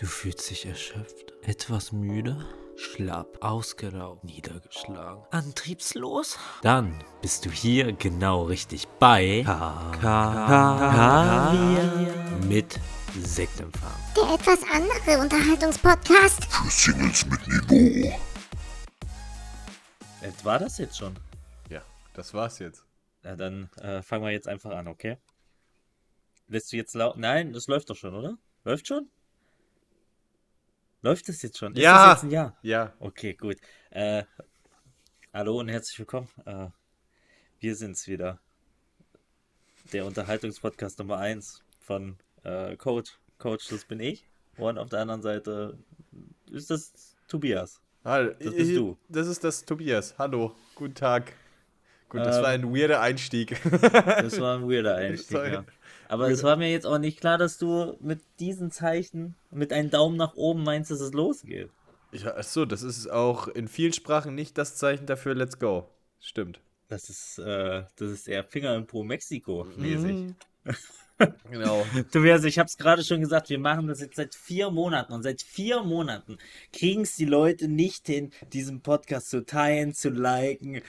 Du fühlst dich erschöpft, etwas müde, schlapp, ausgelaugt, niedergeschlagen, antriebslos? Dann bist du hier genau richtig bei K mit Sektempfang. Der etwas andere Unterhaltungspodcast. Für Singles mit Niveau. Äh, War das jetzt schon? Ja, das war's jetzt. Na, dann äh, fangen wir jetzt einfach an, okay? Lässt du jetzt laut? Nein, das läuft doch schon, oder? Läuft schon? Läuft es jetzt schon? Ist Ja. das jetzt Ja? Ja, Okay, gut. Äh, hallo und herzlich willkommen. Äh, wir sind's wieder. Der Unterhaltungspodcast Nummer 1 von äh, Coach. Coach, das bin ich. Und auf der anderen Seite ist das Tobias. Hallo, Das bist ich- du. Das ist das Tobias. Hallo, guten Tag. Gut, das Ähm, war ein weirder Einstieg. Das war ein weirder Einstieg, Sorry. ja. Aber es war mir jetzt auch nicht klar, dass du mit diesen Zeichen, mit einem Daumen nach oben meinst, dass es losgeht. ja, achso, das ist auch in vielen Sprachen nicht das Zeichen dafür, let's go. Stimmt. Das ist, äh, das ist eher Finger in Pro Mexiko mäßig. Genau. Tobias, ich habe es gerade schon gesagt, wir machen das jetzt seit vier Monaten und seit vier Monaten kriegen es die Leute nicht hin, diesen Podcast zu teilen, zu liken.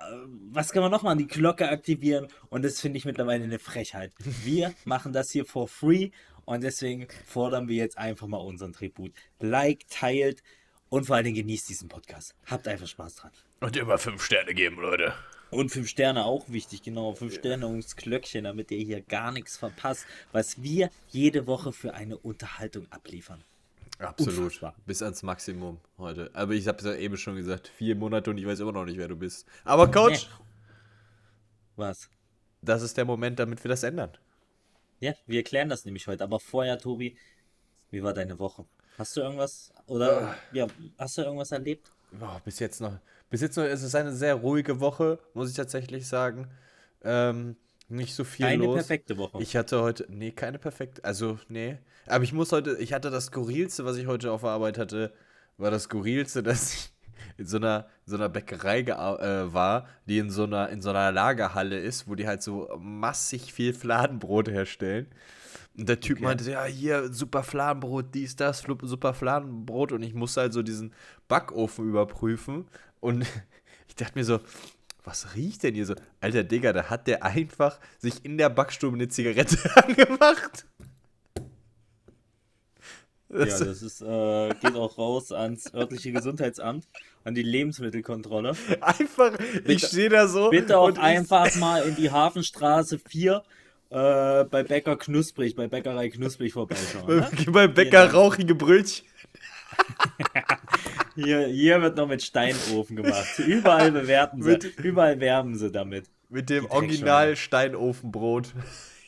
Äh, Was kann man noch machen? Die Glocke aktivieren und das finde ich mittlerweile eine Frechheit. Wir machen das hier for free und deswegen fordern wir jetzt einfach mal unseren Tribut. Like, teilt und vor allen Dingen genießt diesen Podcast. Habt einfach Spaß dran. Und immer fünf Sterne geben, Leute. Und fünf Sterne auch wichtig, genau. Fünf Sterne das Glöckchen, damit ihr hier gar nichts verpasst, was wir jede Woche für eine Unterhaltung abliefern. Absolut. Unfassbar. Bis ans Maximum heute. Aber ich habe es ja eben schon gesagt, vier Monate und ich weiß immer noch nicht, wer du bist. Aber Coach. Was? das ist der Moment, damit wir das ändern. Ja, wir klären das nämlich heute. Aber vorher, Tobi, wie war deine Woche? Hast du irgendwas oder ja, hast du irgendwas erlebt? Boah, bis jetzt noch. Bis jetzt noch ist es eine sehr ruhige Woche, muss ich tatsächlich sagen. Ähm, nicht so viel Eine los. perfekte Woche. Ich hatte heute, nee, keine perfekte, also nee. Aber ich muss heute, ich hatte das skurrilste, was ich heute auf der Arbeit hatte, war das skurrilste, dass ich in so einer, so einer Bäckerei äh, war, die in so einer, in so einer Lagerhalle ist, wo die halt so massig viel Fladenbrot herstellen. Und der Typ Okay. meinte, ja, hier, super Fladenbrot, dies, das, super Fladenbrot. Und ich musste halt so diesen Backofen überprüfen. Und ich dachte mir so, was riecht denn hier so? Alter Digga, da hat der einfach sich in der Backstube eine Zigarette angemacht. ja, Das, das ist, äh, geht auch raus ans örtliche Gesundheitsamt, an die Lebensmittelkontrolle. einfach, ich stehe da so. Bitte auch einfach mal in die Hafenstraße 4 äh, bei Bäcker Knusprig, bei Bäckerei Knusprig vorbeischauen. Ne? Bei Bäcker Dank. rauchige Brötchen. Hier, hier wird noch mit Steinofen gemacht. Überall bewerten sie, Mit- überall werben sie damit. Mit dem Die Original Steinofenbrot.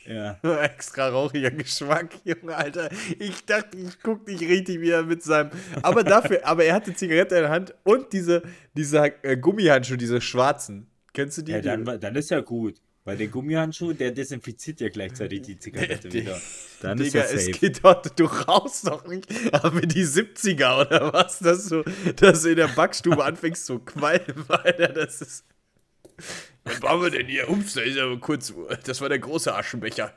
Ja. Extra rauchiger Geschmack, Junge, Alter. Ich dachte, ich guck nicht richtig, wie er mit seinem. Aber dafür, aber er hatte Zigarette in der Hand und diese, diese äh, Gummihandschuhe, diese schwarzen. Kennst du die? ja dann, dann ist ja gut. Weil der Gummihandschuh, der desinfiziert ja gleichzeitig die Zigarette wieder. Dann ist Digga, ja es geht doch, du rauchst doch nicht. Aber die 70er oder was, dass du, dass du in der Backstube anfängst zu qualmen, Alter, das ist. Was machen wir denn hier? Ups, da ist aber kurz. Das war der große Aschenbecher.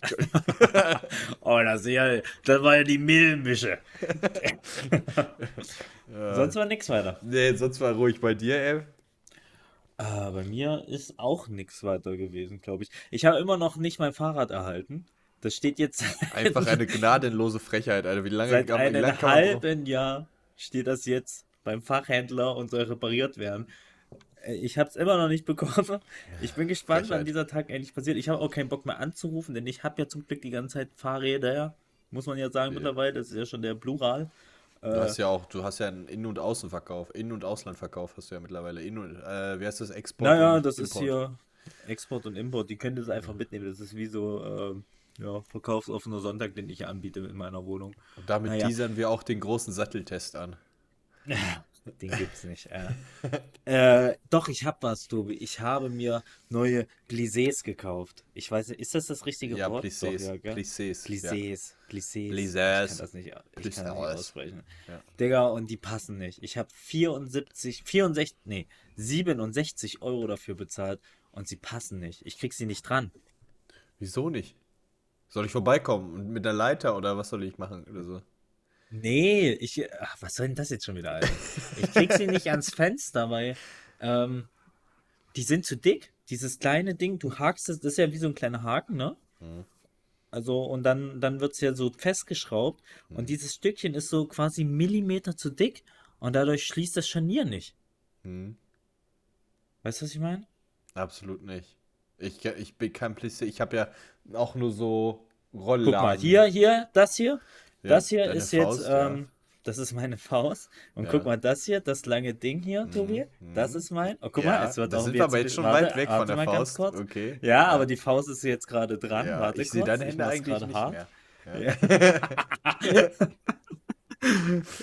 Oh, das, ist ja, das war ja die Mehlmische. Sonst war nichts weiter. nee, sonst war ruhig bei dir, ey. Ah, bei mir ist auch nichts weiter gewesen, glaube ich. Ich habe immer noch nicht mein Fahrrad erhalten. Das steht jetzt Einfach eine gnadenlose Frechheit, Alter. Wie lange, seit lange einem brauchen? halben Jahr steht das jetzt beim Fachhändler und soll repariert werden. Äh, Ich habe es immer noch nicht bekommen. Ich bin gespannt, wann Frechheit. dieser Tag endlich passiert. Ich habe auch keinen Bock mehr anzurufen, denn ich habe ja zum Glück die ganze Zeit Fahrräder. Muss man ja sagen mittlerweile, das ist ja schon der Plural. Du hast ja auch, du hast ja einen Innen- und Außenverkauf, Innen- und Auslandverkauf hast du ja mittlerweile. Innen und, äh, wie heißt das? Export? Naja, das ist Import. hier Export und Import. Die könnt ihr das einfach mitnehmen. Das ist wie so ähm, ja, verkaufsoffener Sonntag, den ich anbiete in meiner Wohnung. Und damit Naja. teasern wir auch den großen Satteltest an. Den gibt's nicht. Äh. äh, doch, ich hab was, Tobi. Ich habe mir neue Plissés gekauft. Ich weiß nicht, ist das das richtige Ja, Wort? Plissés. Doch, ja, gell? Plissés. Ja. Plissés. Plissés. Plissés. Ich kann das nicht, ich kann das nicht Plissés. aussprechen. Ja. Digga, und die passen nicht. Ich habe 74, 64, nee, 67 Euro dafür bezahlt und sie passen nicht. Ich krieg sie nicht dran. Wieso nicht? Soll ich vorbeikommen und mit der Leiter oder was soll ich machen oder so? Nee, ich. Ach, was soll denn das jetzt schon wieder, Alter? Ich krieg sie nicht ans Fenster, weil ähm, die sind zu dick. Dieses kleine Ding, du hakst es, das ist ja wie so ein kleiner Haken, ne? Mhm. Also, und dann, dann wird es ja so festgeschraubt. Mhm. Und dieses Stückchen ist so quasi Millimeter zu dick und dadurch schließt das Scharnier nicht. Hm, Weißt du, was ich meine? absolut nicht. Ich, ich bin kein Playstation. Ich habe ja auch nur so Rollladen. Guck mal, hier, hier, das hier. Ja, das hier ist jetzt, Faust, ja. ähm, das ist meine Faust. Und Ja. guck mal, das hier, das lange Ding hier, Tobi, mhm. das ist mein. Oh, guck ja, mal, es wird das auch sind jetzt wir aber jetzt schon weit weg von der mal ganz Faust. kurz. Okay. Ja, aber die Faust ist jetzt gerade dran. ja, Warte ich sehe deine Hände eigentlich gerade nicht hart. mehr.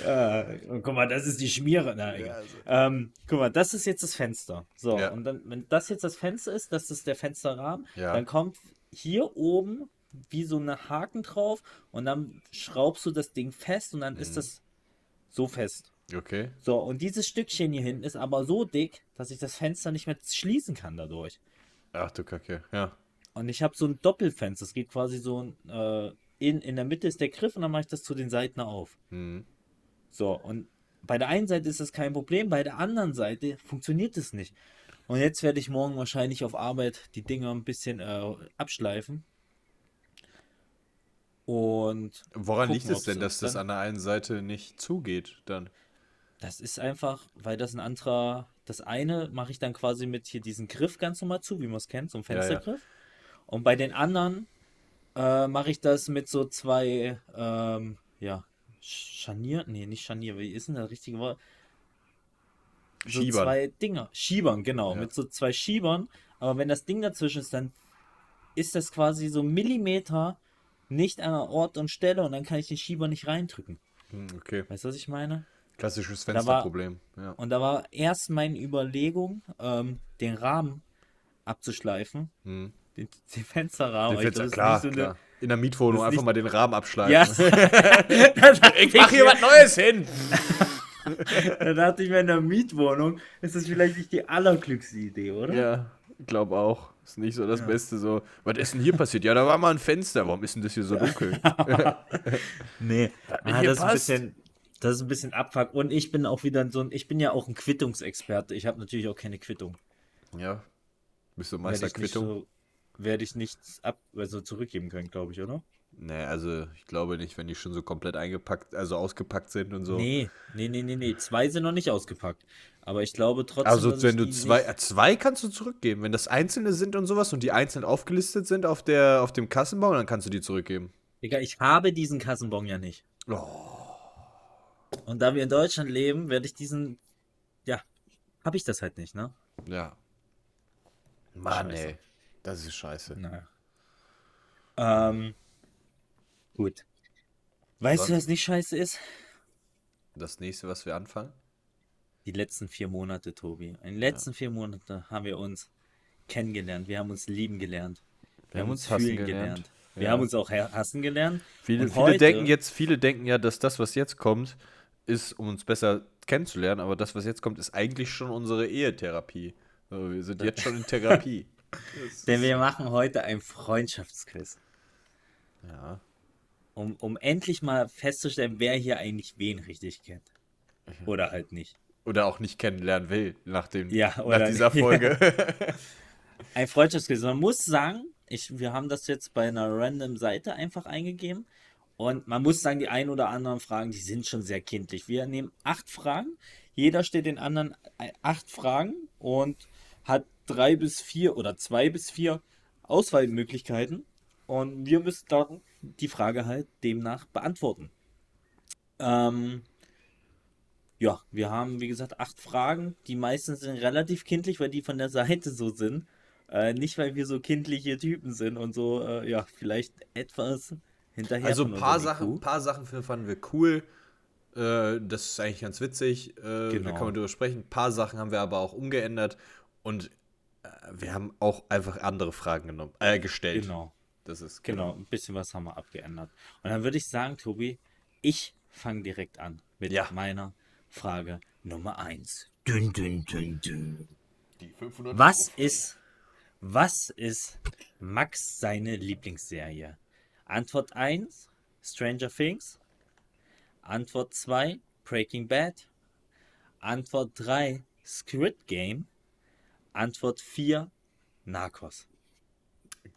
Ja, und guck mal, das ist die Schmiere. Na, egal. also- ähm, guck mal, das ist jetzt das Fenster. So, Ja. und dann, wenn das jetzt das Fenster ist, das ist der Fensterrahmen, Ja. dann kommt hier oben wie so eine Haken drauf und dann schraubst du das Ding fest und dann Mhm. ist das so fest. Okay. So, und dieses Stückchen hier hinten ist aber so dick, dass ich das Fenster nicht mehr schließen kann dadurch. Ach du Kacke. Ja. Und ich habe so ein Doppelfenster. Es geht quasi so äh, in, in der Mitte ist der Griff und dann mache ich das zu den Seiten auf. Hm. So, und bei der einen Seite ist das kein Problem, bei der anderen Seite funktioniert es nicht. Und jetzt werde ich morgen wahrscheinlich auf Arbeit die Dinger ein bisschen äh, abschleifen. Und Woran Gucken, liegt es denn, dass das an der einen Seite nicht zugeht dann? das ist einfach, weil das ein anderer, das eine mache ich dann quasi mit hier diesen Griff ganz normal zu, wie man es kennt, so ein Ja, ja. Fenstergriff. Und bei den anderen äh, mache ich das mit so zwei, ähm, ja, Scharnier, nee, nicht Scharnier, wie ist denn das richtige Wort? So Schiebern. zwei Dinger, Schiebern, genau, Ja. mit so zwei Schiebern. Aber wenn das Ding dazwischen ist, dann ist das quasi so Millimeter nicht an der Ort und Stelle und dann kann ich den Schieber nicht reindrücken. Hm, okay. Weißt du, was ich meine? Klassisches Fensterproblem. Ja. Und da war erst meine Überlegung, ähm, den Rahmen abzuschleifen, Hm. den, den Fensterrahmen. Den Fenster, klar, so eine- klar. In der Mietwohnung einfach nicht- mal den Rahmen abschleifen. Ja. Ich mach hier was Neues hin. Da dachte ich mir, in der Mietwohnung ist das vielleicht nicht die allerklügste Idee, oder? Ja, glaube auch. Ist nicht so das Ja. Beste so. Was ist denn hier passiert? Ja, da war mal ein Fenster. Warum ist denn das hier so dunkel? Nee, ah, das, ist ein bisschen, das ist ein bisschen Abfuck. Und ich bin auch wieder so ein, ich bin ja auch ein Quittungsexperte. Ich habe natürlich auch keine Quittung. ja. Bist du nicht Meisterquittung? so, werde ich nichts ab, also zurückgeben können, glaube ich, oder? Nee, also ich glaube nicht, wenn die schon so komplett eingepackt, also ausgepackt sind und so. Nee, nee, nee, nee, nee. Zwei sind noch nicht ausgepackt. Aber ich glaube trotzdem. Also wenn du zwei, zwei kannst du zurückgeben. Wenn das einzelne sind und sowas und die einzeln aufgelistet sind auf der auf dem Kassenbon, dann kannst du die zurückgeben. Digga, ich habe diesen Kassenbon ja nicht. Oh, Und da wir in Deutschland leben, werde ich diesen. Ja, habe ich das halt nicht, ne? ja. Mann, Scheiße. ey. Das ist scheiße. Naja. Ähm. Gut. Weißt du, Sonst- was nicht scheiße ist? Das nächste, was wir anfangen? Die letzten vier Monate, Tobi. In den letzten vier Monaten haben wir uns kennengelernt. Wir haben uns lieben gelernt. Wir, haben uns hassen fühlen gelernt. Wir Ja. haben uns auch ha- hassen gelernt. Viele, viele denken jetzt, viele denken ja, dass das, was jetzt kommt, ist, um uns besser kennenzulernen, aber das, was jetzt kommt, ist eigentlich schon unsere Ehetherapie. So, wir sind jetzt schon in Therapie. Denn wir machen heute ein Freundschaftsquiz. ja. Um, um endlich mal festzustellen, wer hier eigentlich wen richtig kennt. Oder halt nicht. Oder auch nicht kennenlernen will nach, dem, Ja, nach dieser nicht. Folge. Ein Freundschaftsquiz. Man muss sagen, ich, wir haben das jetzt bei einer random Seite einfach eingegeben. Und man muss sagen, die ein oder anderen Fragen, die sind schon sehr kindlich. Wir nehmen acht Fragen. Jeder stellt den anderen äh, acht Fragen und hat drei bis vier oder zwei bis vier Auswahlmöglichkeiten. Und wir müssen dann die Frage halt demnach beantworten. Ähm, ja, wir haben, wie gesagt, acht Fragen. Die meisten sind relativ kindlich, weil die von der Seite so sind. Äh, nicht, weil wir so kindliche Typen sind und so, äh, ja, vielleicht etwas hinterher. Also ein paar Sachen, paar Sachen fanden wir cool. Äh, das ist eigentlich ganz witzig. Äh, Da Genau. kann man drüber sprechen. Ein paar Sachen haben wir aber auch umgeändert. Und äh, wir haben auch einfach andere Fragen genommen, äh, gestellt. Genau, Das ist genau. Ein bisschen was haben wir abgeändert. Und dann würde ich sagen, Tobi, ich fange direkt an mit Ja. meiner Frage Nummer eins. Dün, dün, dün, dün. Die 500 Was ist, was ist Max seine Lieblingsserie? Antwort 1, Stranger Things. Antwort 2, Breaking Bad. Antwort 3, Squid Game. Antwort 4, Narcos.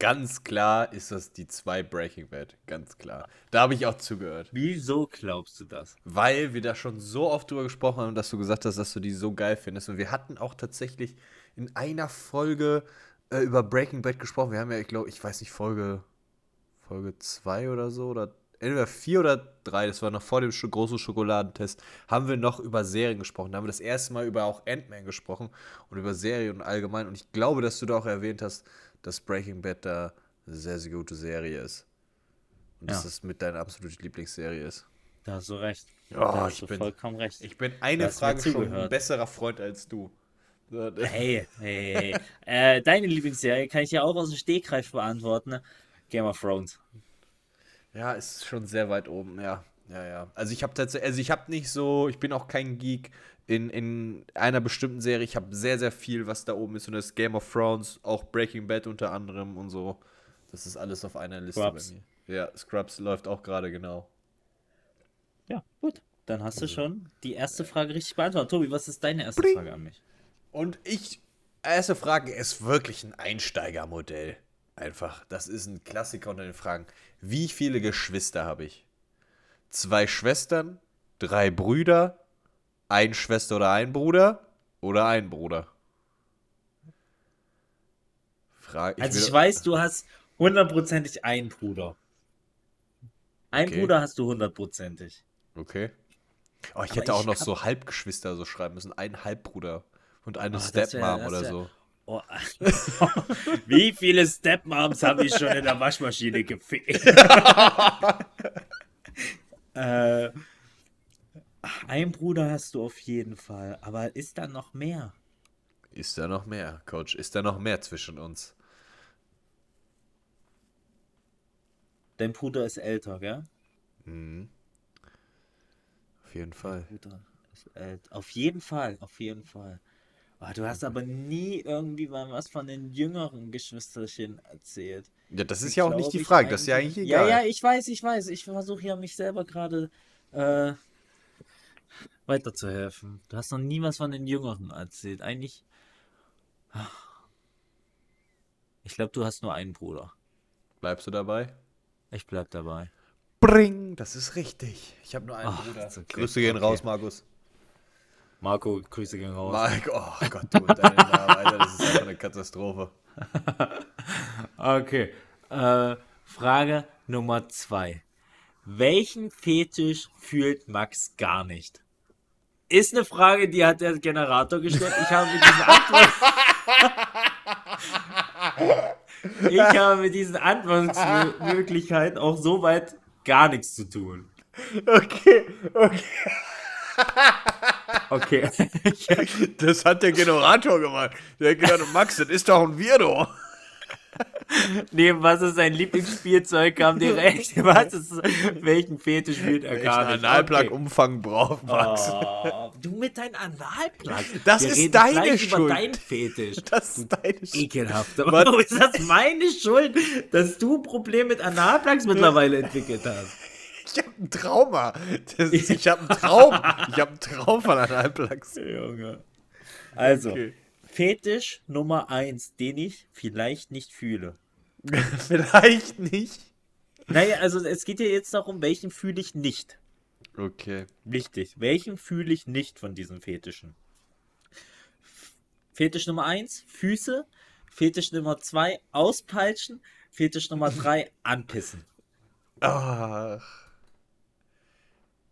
Ganz klar ist das die zwei Breaking Bad. Ganz klar. Da habe ich auch zugehört. Wieso glaubst du das? Weil wir da schon so oft drüber gesprochen haben, dass du gesagt hast, dass du die so geil findest. Und wir hatten auch tatsächlich in einer Folge äh, über Breaking Bad gesprochen. Wir haben ja, ich glaube, ich weiß nicht, Folge Folge 2 oder so oder entweder 4 oder 3, das war noch vor dem großen Schokoladentest, haben wir noch über Serien gesprochen. Da haben wir das erste Mal über auch Ant-Man gesprochen und über Serien allgemein. Und ich glaube, dass du da auch erwähnt hast, dass Breaking Bad da eine sehr, sehr gute Serie ist. Und dass Ja. das mit deiner absolute Lieblingsserie ist. Da hast du recht. Ja, da hast ich du bin- vollkommen recht. Ich bin eine Frage schon ein zugehört. besserer Freund als du. Hey, hey, hey. äh, deine Lieblingsserie kann ich ja auch aus dem Stegreif beantworten. ne? Game of Thrones. Ja, ist schon sehr weit oben, ja. Ja, ja. Also ich habe tatsächlich, also ich habe nicht so, ich bin auch kein Geek in, in einer bestimmten Serie. Ich habe sehr, sehr viel, was da oben ist. Und das ist Game of Thrones, auch Breaking Bad unter anderem und so. Das ist alles auf einer Liste Scrubs. bei mir. Ja, Scrubs läuft auch gerade genau. Ja, gut. Dann hast du schon die erste Frage richtig beantwortet. Tobi, was ist deine erste Bring. Frage an mich? Und ich, erste Frage ist wirklich ein Einsteigermodell. Einfach, das ist ein Klassiker unter den Fragen. Wie viele Geschwister habe ich? Zwei Schwestern, drei Brüder, ein Schwester oder ein Bruder oder ein Bruder? Frage, Also will- ich weiß, du hast hundertprozentig einen Bruder. Ein Okay. Bruder hast du hundertprozentig. Okay. Oh, ich Aber hätte auch ich noch so Halbgeschwister so schreiben müssen. Ein Halbbruder und eine Oh, Stepmom oder wär- so. Oh. Wie viele Stepmoms habe ich schon in der Waschmaschine gefegt? äh, ein Bruder hast du auf jeden Fall, aber ist da noch mehr? Ist da noch mehr, Coach? Ist da noch mehr zwischen uns? Dein Bruder ist älter, gell? Mhm. Auf jeden Fall. Bruder ist älter. Auf jeden Fall, auf jeden Fall. Oh, du hast aber nie irgendwie mal was von den jüngeren Geschwisterchen erzählt. Ja, das ist Die ja auch nicht die ich Frage. Das ist ja eigentlich egal. Ja, ja, ich weiß, ich weiß. Ich versuche ja mich selber gerade äh, weiterzuhelfen. Du hast noch nie was von den Jüngeren erzählt. Eigentlich. Ich glaube, du hast nur einen Bruder. Bleibst du dabei? Ich bleib dabei. Bring, das ist richtig. Ich habe nur einen Ach, Bruder. okay. Grüße gehen Okay. raus, Markus. Marco, Grüße gehen raus. Mike, oh Gott, du und deine Namen, Alter, das ist einfach eine Katastrophe. Okay. Äh, Frage Nummer zwei. Welchen Fetisch fühlt Max gar nicht? Ist eine Frage, die hat der Generator gestellt. Ich habe mit diesen Antworten. ich habe mit diesen Antwortmöglichkeiten auch soweit gar nichts zu tun. Okay, okay. Okay. Das hat der Generator gemacht. Der hat gedacht, Max, das ist doch ein Weirdo. Neben was ist sein Lieblingsspielzeug kam direkt. Was ist, welchen Fetisch fühlt er gar nicht? Analplug-Umfang braucht Max? Oh, du mit deinem Analplug. Das Wir ist deine Schuld. über deinen Fetisch. Das ist deine Sch Ekelhaft. Aber ist das meine Schuld, dass du ein Problem mit Analplugs mittlerweile entwickelt hast? Ich habe ein Trauma. Ist, ich habe einen Traum. Ich habe einen Traum von Analplugs. Junge. Also, Okay. Fetisch Nummer eins, den ich vielleicht nicht fühle. Vielleicht nicht. Naja, also es geht ja jetzt darum, welchen fühle ich nicht. Okay. Wichtig. Welchen fühle ich nicht von diesen Fetischen? Fetisch Nummer 1, Füße. Fetisch Nummer 2, Auspeitschen. Fetisch Nummer 3, Anpissen. Ach.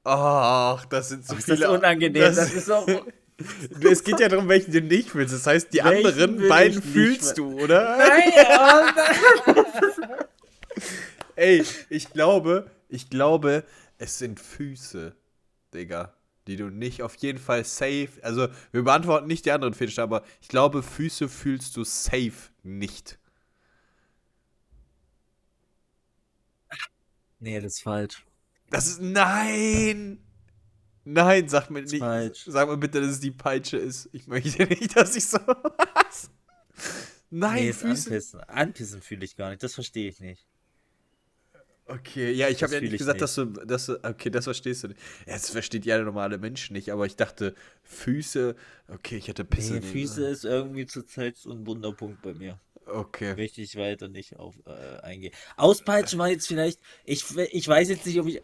Ach, das sind so Ist das viele. unangenehm? Das, Das ist auch. es geht ja darum, welchen du nicht willst. Das heißt, die Welchen anderen beiden fühlst du, oder? Nein, Ey, ich glaube, ich glaube, es sind Füße, Digga, die du nicht auf jeden Fall safe. Also, wir beantworten nicht die anderen Fetische, aber ich glaube, Füße fühlst du safe nicht. Nee, das ist falsch. Das ist. Nein! Nein, sag mir nicht. falsch. Sag mir bitte, dass es die Peitsche ist. Ich möchte nicht, dass ich so. Was? Nein, nee, Füße. Anpissen. Anpissen fühle ich gar nicht. Das verstehe ich nicht. Okay, ja, ich habe ja nicht ich gesagt, nicht. dass du, dass du, okay, das verstehst du nicht. Ja, das versteht ja der normale Mensch nicht, aber ich dachte, Füße, okay, ich hätte Pisse. Nee, Füße ist irgendwie zurzeit so ein Wunderpunkt bei mir. Okay. Möchte ich weiter nicht auf äh, eingehen. Auspeitschen war jetzt vielleicht, ich, ich weiß jetzt nicht, ob ich.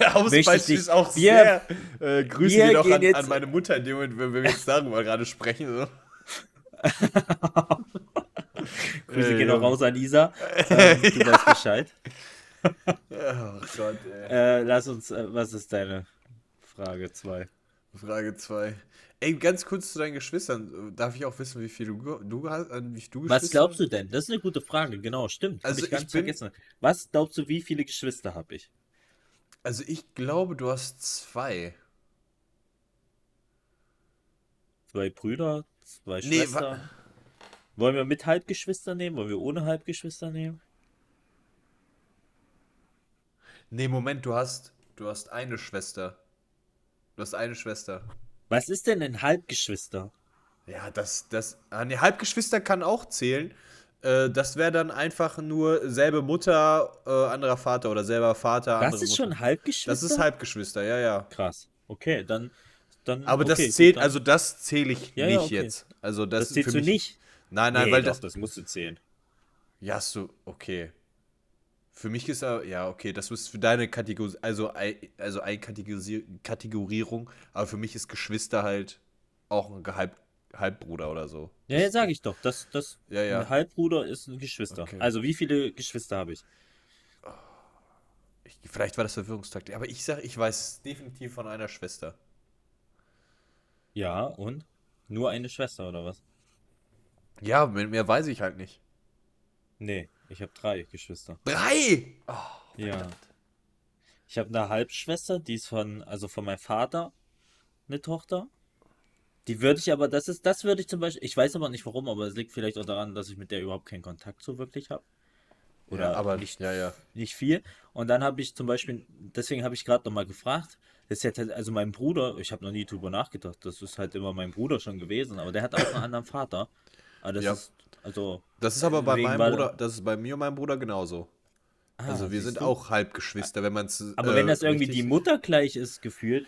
Auspeitschen ist auch Wir- sehr. Äh, Grüße wir gehen auch an, jetzt- an meine Mutter in dem Moment, wenn wir jetzt darüber gerade sprechen. So. Grüße Äh, gehen auch Junge. raus an Isa. Ähm, du weißt Bescheid. Oh Gott, ey. Äh, lass uns, äh, was ist deine Frage 2? Frage 2. Ey, ganz kurz zu deinen Geschwistern. Darf ich auch wissen, wie viel du, du hast, an wie du Was glaubst du denn? Das ist eine gute Frage, genau, stimmt. Hab Also ich ganz ich bin- vergessen. Was glaubst du, wie viele Geschwister habe ich? Also ich glaube, du hast zwei. Zwei Brüder, zwei Nee, Schwestern. Wollen wir mit Halbgeschwister nehmen? Wollen wir ohne Halbgeschwister nehmen? Nee, Moment, du hast, du hast eine Schwester. Du hast eine Schwester. Was ist denn ein Halbgeschwister? Ja, das, das, ah, nee, Halbgeschwister kann auch zählen. Äh, das wäre dann einfach nur selbe Mutter, äh, anderer Vater oder selber Vater, Das ist Mutter. schon Halbgeschwister? Das ist Halbgeschwister, ja, ja. Krass. Okay, dann. dann Aber okay, das zählt, gut, also das zähle ich Ja, ja, nicht okay. jetzt. Also das, Das zählst für du mich, nicht. Nein, nein, Nee, weil doch, das. das musst du zählen. Ja, so, okay. Für mich ist er, ja, okay, das ist für deine Kategorie, also, also eine Kategorisi- Kategorierung, aber für mich ist Geschwister halt auch ein Halb, Halbbruder oder so. Ja, ja, sag ich doch. Das, das, Ja, ja. Ein Halbbruder ist ein Geschwister. Okay. Also, wie viele Geschwister habe ich? Ich, vielleicht war das Verwirrungstaktik, aber ich sag, ich weiß definitiv von einer Schwester. Ja, und? Nur eine Schwester, oder was? Ja, mehr weiß ich halt nicht. Nee, ich habe drei Geschwister. Drei! Oh, Ja. Ich habe eine Halbschwester, die ist von, also von meinem Vater, eine Tochter. Die würde ich aber, das ist, das würde ich zum Beispiel, ich weiß aber nicht warum, aber es liegt vielleicht auch daran, dass ich mit der überhaupt keinen Kontakt so wirklich habe. Oder ja, aber nicht, ja, ja. nicht viel. Und dann habe ich zum Beispiel, deswegen habe ich gerade nochmal gefragt, das ist jetzt halt, also mein Bruder, ich habe noch nie drüber nachgedacht, das ist halt immer mein Bruder schon gewesen, aber der hat auch einen anderen Vater. Aber das Ja. ist, also, Das ist aber bei meinem Bruder, das ist bei mir und meinem Bruder genauso. ah, Also wir sind du? auch Halbgeschwister, wenn man es. Aber äh, wenn das irgendwie die Mutter gleich ist, gefühlt,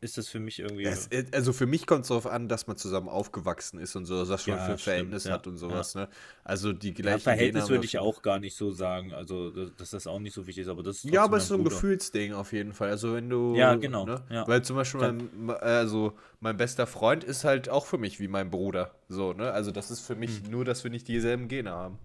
ist das für mich irgendwie. Ja, es, also für mich kommt es darauf an, dass man zusammen aufgewachsen ist und so, was man Ja, für ein stimmt, Verhältnis ja, hat und sowas, ne? Also die Ja, gleichen Verhältnis würde ich auch gar nicht so sagen. Also, dass das auch nicht so wichtig ist, aber das ist Ja, aber es ist so ein Bruder. Gefühlsding auf jeden Fall. Also wenn du. Ja, genau, Ne? ja. Weil zum Beispiel mein, also mein bester Freund ist halt auch für mich wie mein Bruder. So, ne? Also das ist für mich Hm. nur, dass wir nicht dieselben Gene haben.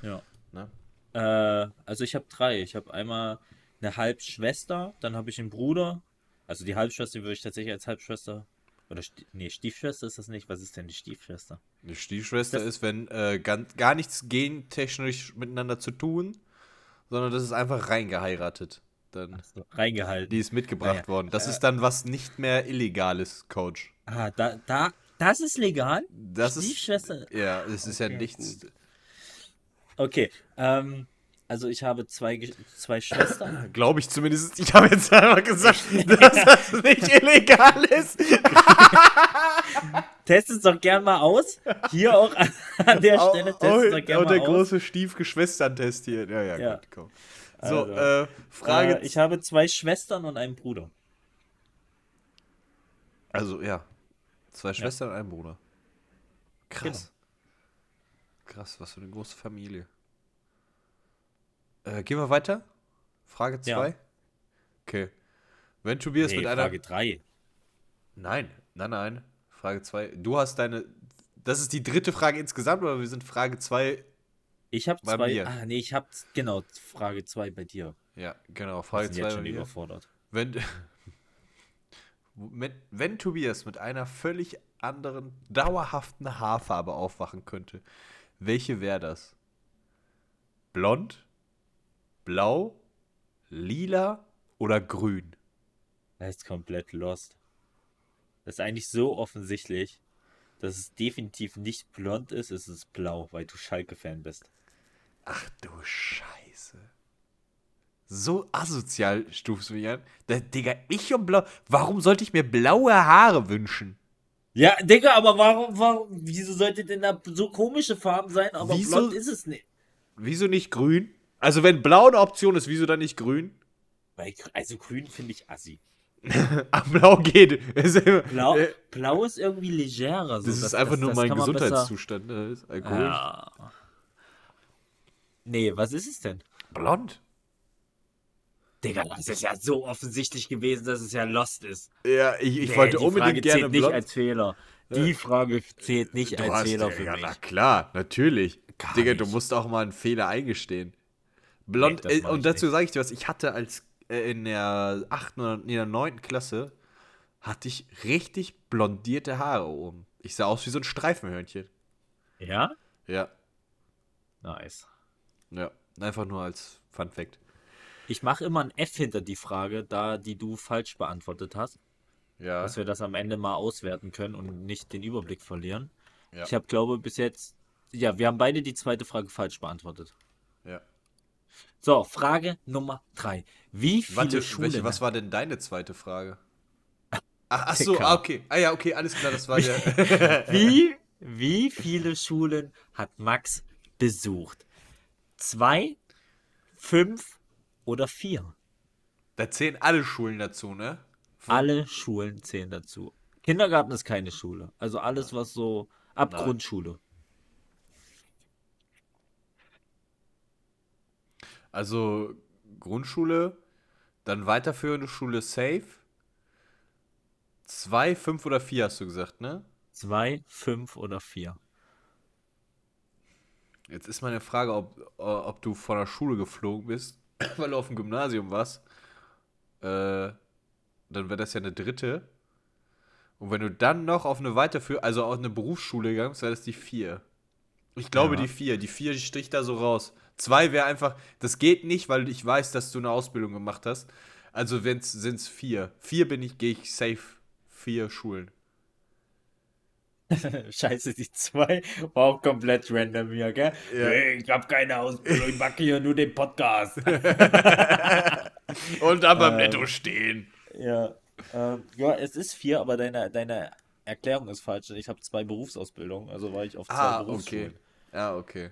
Ja. Ne? Äh, also ich habe drei. Ich habe einmal eine Halbschwester, dann habe ich einen Bruder. Also die Halbschwester würde ich tatsächlich als Halbschwester. Oder nee, Stiefschwester ist das nicht. Was ist denn die Stiefschwester? Die Stiefschwester Das- ist, wenn äh, ganz, gar nichts gentechnisch miteinander zu tun, sondern das ist einfach reingeheiratet. Dann. So, reingehalten. Die ist mitgebracht Ah, ja. worden. Das ist dann was nicht mehr Illegales, Coach. Ah, da, da, das ist legal? Das ist. Stiefschwester? Ja, es ist ja Okay, nichts. Okay, ähm, also ich habe zwei, zwei Schwestern. Glaube ich zumindest. Ich habe jetzt einmal gesagt, dass das nicht illegal ist. Test es doch gern mal aus. Hier auch an, an der Stelle. Test es doch gern au- mal der große Stiefgeschwistern-Test hier. Ja, ja, Ja. gut, komm. So, Also, äh, Frage. Äh, ich habe zwei Schwestern und einen Bruder. also, ja. Zwei Schwestern und ein Bruder. Krass. Genau. Krass, was für eine große Familie. Äh, gehen wir weiter? Frage Ja. 2? Okay. Wenn Tobias Nee, mit einer. Frage 3. Nein, nein, nein. Frage 2. Du hast deine. Das ist die dritte Frage insgesamt, oder wir sind Frage 2? Ich habe Bei zwei. mir. Ah, nee, ich habe genau Frage 2 bei dir. Ja, genau. Frage sind jetzt 2. schon überfordert. Wenn, wenn, wenn Tobias mit einer völlig anderen, dauerhaften Haarfarbe aufwachen könnte, welche wäre das? Blond? Blau? Lila? Oder grün? Das ist komplett lost. Das ist eigentlich so offensichtlich, dass es definitiv nicht blond ist, es ist blau, weil du Schalke-Fan bist. Ach du Scheiße. So asozial stufst du mich an. Da, Digga, ich und blau. Warum sollte ich mir blaue Haare wünschen? Ja, Digga, aber warum, warum, wieso sollte denn da so komische Farben sein, aber Wieso- blond ist es nicht? Wieso nicht grün? Also, wenn blau eine Option ist, wieso dann nicht grün? Weil, also grün finde ich assi. Ah, blau geht. Blau, Äh, blau ist irgendwie legerer. So. Das ist einfach nur mein kann man besser- Gesundheitszustand. Ne? Das ist Alkohol. Ja. Nee, was ist es denn? Blond. Digga, das ist ja so offensichtlich gewesen, dass es ja Lost ist. Ja, ich, ich Nee, wollte die unbedingt Frage gerne zählt nicht als Fehler. Die Frage zählt nicht Du als hast Fehler ja, für ja, mich. na klar, natürlich. Gar Digga, du nicht. musst auch mal einen Fehler eingestehen. Blond, Nee, äh, und dazu sage ich dir was, ich hatte als äh, in der 8. oder in der 9. Klasse hatte ich richtig blondierte Haare oben. Ich sah aus wie so ein Streifenhörnchen. Ja? Ja, Nice. ja, einfach nur als Fun Fact. Ich mache immer ein F hinter die Frage, da die du falsch beantwortet hast, Ja, dass wir das am Ende mal auswerten können und nicht den Überblick verlieren. Ja. Ich habe, glaube bis jetzt, ja, wir haben beide die zweite Frage falsch beantwortet. ja. So, Frage Nummer drei. Wie viele Warte, Schulen? welche, was war denn deine zweite Frage? Ach, ach so, ah, okay. Ah ja, okay, alles klar, das war der. Wie, wie viele Schulen hat Max besucht? Zwei, fünf oder vier? da zählen alle Schulen dazu, ne? Alle Schulen zählen dazu. Kindergarten ist keine Schule. Also alles, was so ab Nein. Grundschule. Also Grundschule, dann weiterführende Schule safe. Zwei, fünf oder vier hast du gesagt, ne? Zwei, fünf oder vier. Jetzt ist meine Frage, ob, äh, ob du von der Schule geflogen bist, weil du auf dem Gymnasium warst. Äh, dann wäre das ja eine dritte. Und wenn du dann noch auf eine weiterführende, also auf eine Berufsschule gegangen bist, wäre das die vier. Ich glaube Ja. die vier. Die vier strich da so raus. Zwei wäre einfach, das geht nicht, weil ich weiß, dass du eine Ausbildung gemacht hast. Also sind es vier. Vier bin ich, gehe ich safe. Vier Schulen. Scheiße, die zwei war auch komplett random hier, gell? Ja. Nee, ich hab keine Ausbildung, ich mache hier nur den Podcast. Und beim Ähm. Netto stehen. ja, ähm, ja, es ist vier, aber deine, deine Erklärung ist falsch. Ich habe zwei Berufsausbildungen, also war ich auf zwei Ah, okay. Berufsschulen. Ja, okay.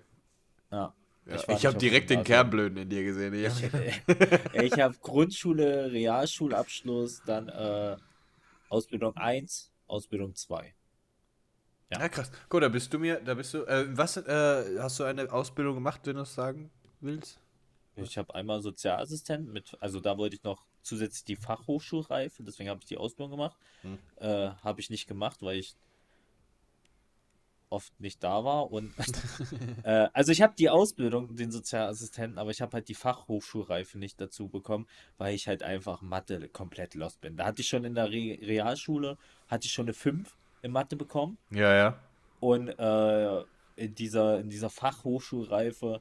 Ja. Ja, war ich habe direkt den. Kernblöden in dir gesehen. Ja. Ich habe Grundschule, Realschulabschluss, dann äh, Ausbildung 1, Ausbildung 2. Ja. Ja, krass. Guck, da bist du mir, da bist du, äh, was, äh, hast du eine Ausbildung gemacht, wenn du es sagen willst? Ich habe einmal Sozialassistent mit, also da wollte ich noch zusätzlich die Fachhochschulreife, deswegen habe ich die Ausbildung gemacht. Hm. Äh, habe ich nicht gemacht, weil ich oft nicht da war. Und äh, also ich habe die Ausbildung, den Sozialassistenten, aber ich habe halt die Fachhochschulreife nicht dazu bekommen, weil ich halt einfach Mathe komplett lost bin. Da hatte ich schon in der Re Realschule, hatte ich schon eine 5 in Mathe bekommen. Ja, ja. Und äh, in dieser, in dieser Fachhochschulreife,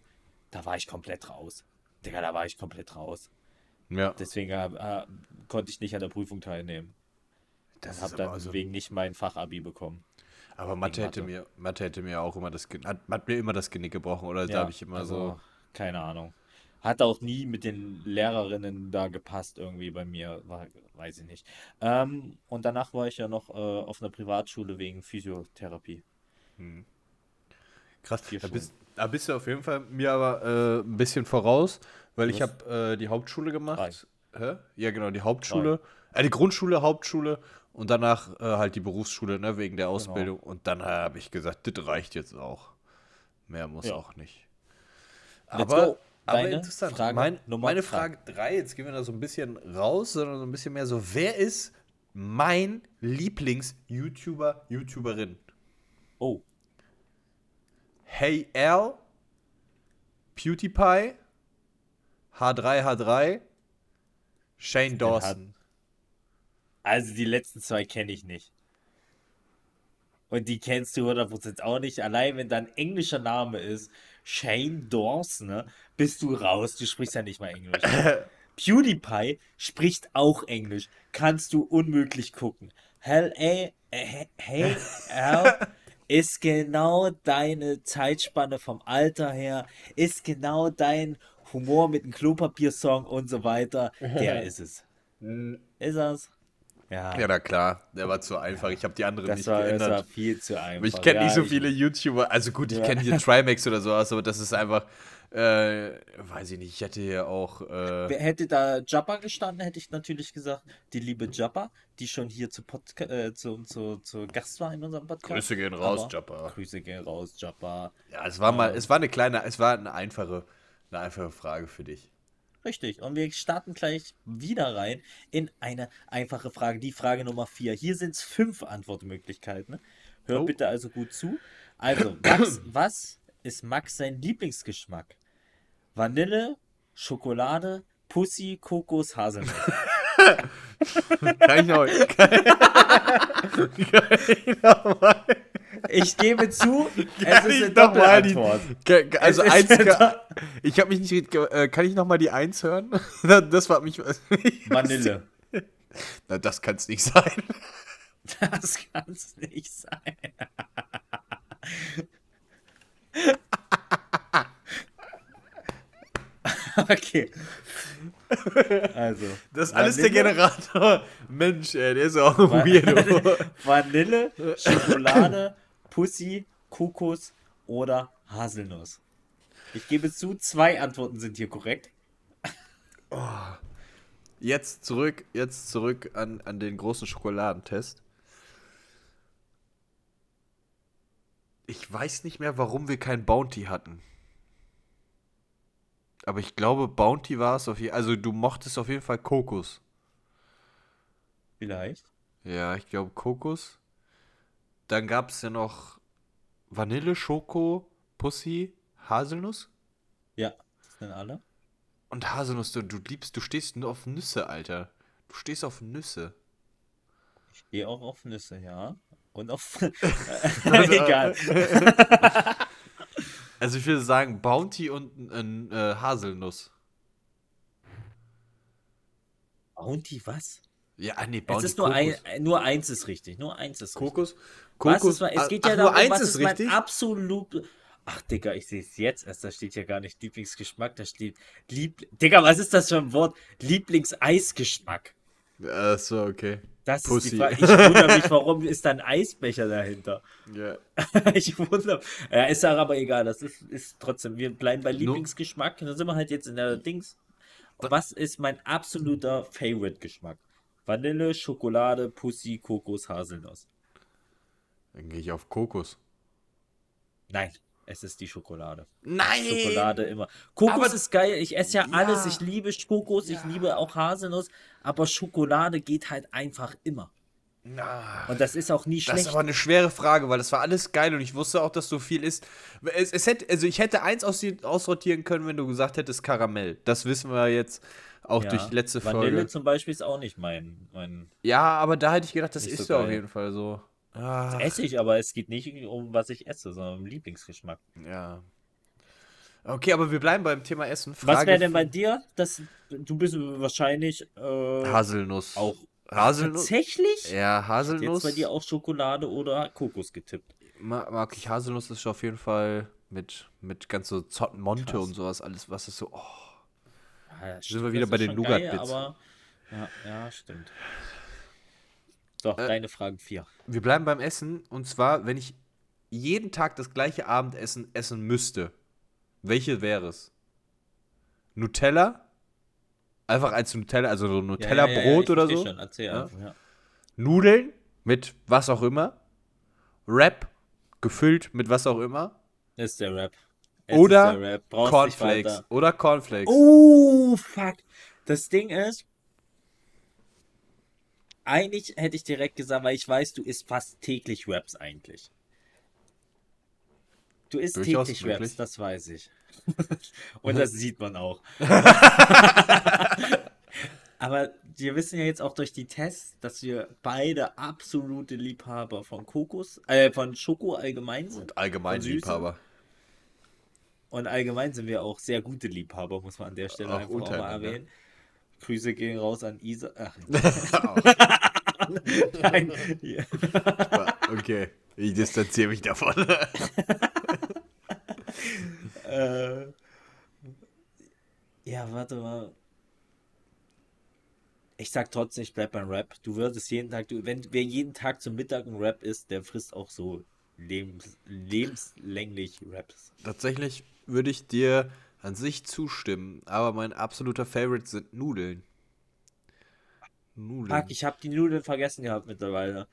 da war ich komplett raus. Digga, da war ich komplett raus. Ja. Deswegen äh, äh, konnte ich nicht an der Prüfung teilnehmen. Das habe dann so- wegen nicht mein Fachabi bekommen. Aber Mathe hätte Mathe. mir, Mathe hätte mir auch immer das, hat, hat mir immer das Genick gebrochen, oder? da habe ich immer also, so. Keine Ahnung. Hat auch nie mit den Lehrerinnen da gepasst irgendwie bei mir, war, weiß ich nicht. Ähm, und danach war ich ja noch äh, auf einer Privatschule wegen Physiotherapie. Krass. Vier Da bist, da bist du auf jeden Fall mir aber äh, ein bisschen voraus, weil ich Was? habe äh, die Hauptschule gemacht. Hä? Ja, genau, die Hauptschule. Äh, die Grundschule, Hauptschule und danach äh, halt die Berufsschule, ne, wegen Genau. der Ausbildung. Und dann habe ich gesagt, das reicht jetzt auch. Mehr muss Ja. auch nicht. Aber, aber interessant. Frage mein, meine drei. Frage 3, jetzt gehen wir da so ein bisschen raus, sondern so ein bisschen mehr so, wer ist mein Lieblings-YouTuber, YouTuberin? Oh, Hey L, PewDiePie, H3H3, Shane Dawson. Also die letzten zwei kenne ich nicht. Und die kennst du 100% auch nicht. Allein wenn dein englischer Name ist, Shane Dawson, ne, bist du raus. Du sprichst ja nicht mal Englisch. PewDiePie spricht auch Englisch. Kannst du unmöglich gucken. Hell, ey, äh, hey, ist genau deine Zeitspanne vom Alter her, ist genau dein Humor mit dem Klopapiersong und so weiter. Der ist es. Ist das? Ja, Ja, na klar, der war zu einfach. Ich habe die anderen das, nicht war, das war geändert. viel zu einfach. ich kenne ja, nicht so ich- viele YouTuber. Also gut, ich Ja. kenne hier Trimax oder sowas, aber das ist einfach. Äh, weiß ich nicht, ich hätte hier auch. Äh, hätte da Jabba gestanden, hätte ich natürlich gesagt, die liebe Jabba, die schon hier zu, Podca äh, zu, zu, zu Gast war in unserem Podcast. Grüße gehen raus, Aber- Jabba. Grüße gehen raus, Jabba. Ja, es war mal, es war eine kleine, es war eine einfache, eine einfache Frage für dich. Richtig. Und wir starten gleich wieder rein in eine einfache Frage. Die Frage Nummer vier. Hier sind es fünf Antwortmöglichkeiten. Hör Oh. bitte also gut zu. Also, Max, was ist Max sein Lieblingsgeschmack? Vanille, Schokolade, Pussy, Kokos, Haselnuss. Kann ich noch, kann ich noch mal, Ich gebe zu, es kann ist ich eine die, Doppelantwort. kann, kann- also Es eins, ist- kann, ich habe mich nicht, äh, kann ich noch mal die Eins hören? Das war mich, Vanille. Na, das kann es nicht sein. Das kann es nicht sein. okay. Also. Das ist alles der Generator. Mensch, ey, der ist auch ein Weirdo. Vanille, Schokolade, Pussy, Kokos oder Haselnuss. Ich gebe zu, zwei Antworten sind hier korrekt. Jetzt zurück, jetzt zurück an, an den großen Schokoladentest. Ich weiß nicht mehr, warum wir kein Bounty hatten. Aber ich glaube, Bounty war es auf jeden Fall. Also, du mochtest auf jeden Fall Kokos. Vielleicht. Ja, ich glaube Kokos. Dann gab es ja noch Vanille, Schoko, Pussy, Haselnuss. Ja, das sind alle. Und Haselnuss, du, du liebst, du stehst nur auf Nüsse, Alter. Du stehst auf Nüsse. Ich stehe auch auf Nüsse, ja. Und auf. Egal. Also ich würde sagen Bounty und ein äh, Haselnuss. Bounty, was? Ja, ah, nee, Es Bounty ist nur, Kokos. ein, nur eins ist richtig. Nur eins ist richtig. Kokos? Was Kokos? ist, es Ah, geht ja ach, darum, nur eins was ist ist mein richtig. absolut. Ach, Digga, ich sehe es jetzt erst. Da steht ja gar nicht Lieblingsgeschmack. Da steht Lieb. Digga, was ist das für ein Wort? Lieblingseisgeschmack. Ach so, okay. Das Pussy. ist die Frage. Ich wundere mich, warum ist da ein Eisbecher dahinter? Ja. ich wundere. Ja, ist ja aber egal. Das ist, ist trotzdem. Wir bleiben bei Lieblingsgeschmack. Da sind wir halt jetzt in der Dings. Was ist mein absoluter Favorite-Geschmack? Vanille, Schokolade, Pussy, Kokos, Haselnuss. Dann gehe ich auf Kokos. Nein, es ist die Schokolade. Nein! Schokolade immer. Kokos Aber- ist geil. Ich esse ja, Ja. alles. Ich liebe Kokos. Ich liebe auch Haselnuss. Aber Schokolade geht halt einfach immer. Na, Und das ist auch nie das schlecht. ist aber eine schwere Frage, weil das war alles geil und ich wusste auch, dass so viel ist. Es, es hätte, also ich hätte eins aussi- aussortieren können, wenn du gesagt hättest Karamell. Das wissen wir jetzt auch Ja. durch die letzte Vanille Folge. zum Beispiel ist auch nicht mein. mein Ja, aber da hätte ich gedacht, das ist so ja auf jeden Fall so. Ah, esse ich, aber es geht nicht um was ich esse, sondern um Lieblingsgeschmack. ja. Okay, aber wir bleiben beim Thema Essen. was Frage wäre denn bei dir? Das, du bist wahrscheinlich äh, Haselnuss. auch Haselnuss? tatsächlich Ja, jetzt Haselnuss. bei dir auch Schokolade oder Kokos getippt. Ma- mag ich Haselnuss ist auf jeden Fall mit, mit ganz so Zottenmonte Krass. und sowas, alles, was ist so. Oh. Ja, Sind wir wieder bei den Nougat-Bits. Aber ja, ja, stimmt. So, Äh, deine Fragen vier. Wir bleiben beim Essen und zwar, wenn ich jeden Tag das gleiche Abendessen essen müsste, welche wäre es? Nutella? Einfach als Nutella, also so Nutella-Brot oder so? Schon. Erzähl einfach, ja. Nudeln mit was auch immer. Wrap gefüllt mit was auch immer. Ist der Rap. Es Oder ist der Rap. Brauchst nicht Cornflakes. Oder Cornflakes. Oh, fuck. Das Ding ist, eigentlich hätte ich direkt gesagt, weil ich weiß, du isst fast täglich Raps eigentlich. Du isst Durchaus täglich möglich. Raps, das weiß ich. Und das sieht man auch. Aber wir wissen ja jetzt auch durch die Tests, dass wir beide absolute Liebhaber von Kokos, äh, von Schoko allgemein sind. Und allgemein. Liebhaber. Und allgemein sind wir auch sehr gute Liebhaber, muss man an der Stelle Auch einfach auch mal erwähnen. Grüße gehen raus an Isa. Ach, nein. Ja. okay, ich distanziere mich davon. Äh, ja, warte mal. Ich sag trotzdem, ich bleib beim Rap. Du würdest jeden Tag, du, wenn wer jeden Tag zum Mittag ein Rap isst, der frisst auch so lebens, lebenslänglich Raps. Tatsächlich würde ich dir an sich zustimmen, aber mein absoluter Favorite sind Nudeln. Nudeln. Fuck, ich habe die Nudeln vergessen gehabt mittlerweile.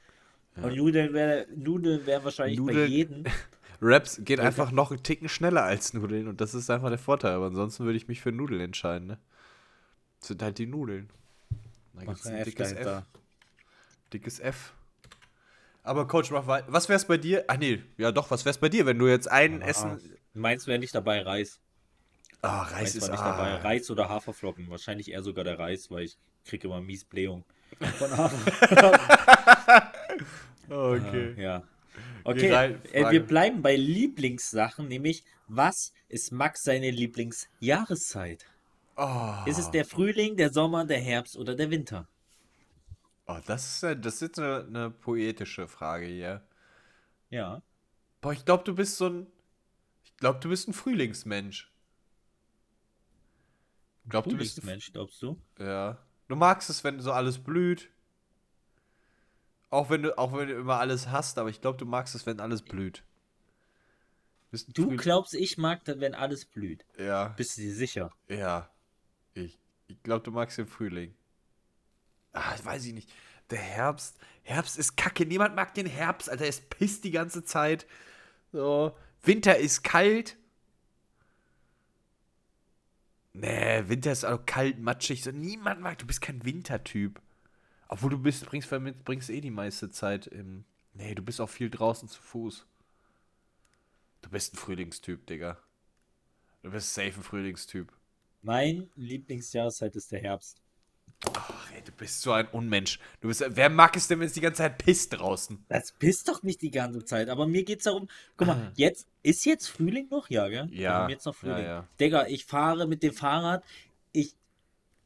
Und Nudeln wäre Nudeln wär wahrscheinlich bei Nudeln- jedem. Raps geht einfach noch einen Ticken schneller als Nudeln und das ist einfach der Vorteil. Aber ansonsten würde ich mich für Nudeln entscheiden, ne? Das sind halt die Nudeln. Da Mach ein F dickes F. dahinter. Dickes F. Aber Coach, mach weiter. Was wär's bei dir? Ach nee, ja doch, was wär's bei dir, wenn du jetzt ein Essen. Meins wäre nicht dabei Reis. Ah, Reis Meins ist nicht ah. dabei. Reis oder Haferflocken. Wahrscheinlich eher sogar der Reis, weil ich kriege immer mies Blähung von Haferflocken. Okay. ja. Okay, äh, wir bleiben bei Lieblingssachen, nämlich was ist Max seine Lieblingsjahreszeit? Oh, Ist es der Frühling, der Sommer, der Herbst oder der Winter? oh, das ist ja, das ist jetzt eine, eine poetische Frage hier. Ja. Boah, ich glaube, du bist so ein. Ich glaube, du bist ein Frühlingsmensch. Ich glaube, du bist ein glaubst du? Ja. Du magst es, wenn so alles blüht. Auch wenn du, auch wenn du immer alles hast, aber ich glaube, du magst es, wenn alles blüht. Du Früh- glaubst, ich mag das, wenn alles blüht. Ja, Bist du dir sicher? ja. Ich, ich glaube, du magst den Frühling. Ah, weiß ich nicht. Der Herbst. Herbst ist kacke. Niemand mag den Herbst, Alter. Es pisst die ganze Zeit. So. Winter ist kalt. Nee, Winter ist auch kalt, matschig. So, niemand mag. Du bist kein Wintertyp. Obwohl du bist, bringst, bringst eh die meiste Zeit im. Nee, du bist auch viel draußen zu Fuß. Du bist ein Frühlingstyp, Digga. Du bist safe ein Frühlingstyp. Mein Lieblingsjahreszeit ist der Herbst. Ach, ey, du bist so ein Unmensch. Du bist, wer mag es denn, wenn es die ganze Zeit pisst draußen? Das pisst doch nicht die ganze Zeit, aber mir geht's darum, guck mal, jetzt, ist jetzt Frühling noch? Ja, gell? Wir Ja, haben jetzt noch Frühling. ja, ja. Digga, ich fahre mit dem Fahrrad, ich,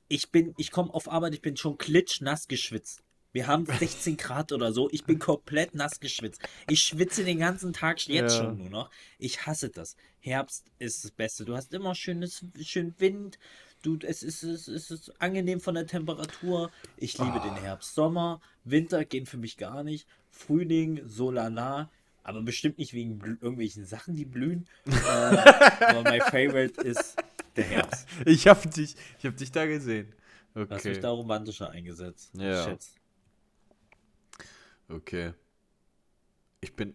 ich bin, ich komme auf Arbeit, ich bin schon klitschnass geschwitzt. Wir haben 16 Grad oder so, ich bin komplett nass geschwitzt. Ich schwitze den ganzen Tag jetzt Ja. schon nur noch. Ich hasse das. Herbst ist das Beste. Du hast immer schönes, schön Wind. Du, es, ist, es, ist, es ist angenehm von der Temperatur. Ich liebe Ah. den Herbst. Sommer, Winter gehen für mich gar nicht. Frühling, so lala. Aber bestimmt nicht wegen irgendwelchen Sachen, die blühen. äh, aber mein Favorite ist der Herbst. Ich hab dich, ich hab dich da gesehen. Du hast mich Okay. da romantischer eingesetzt. Ja. Schätz. Okay. Ich bin,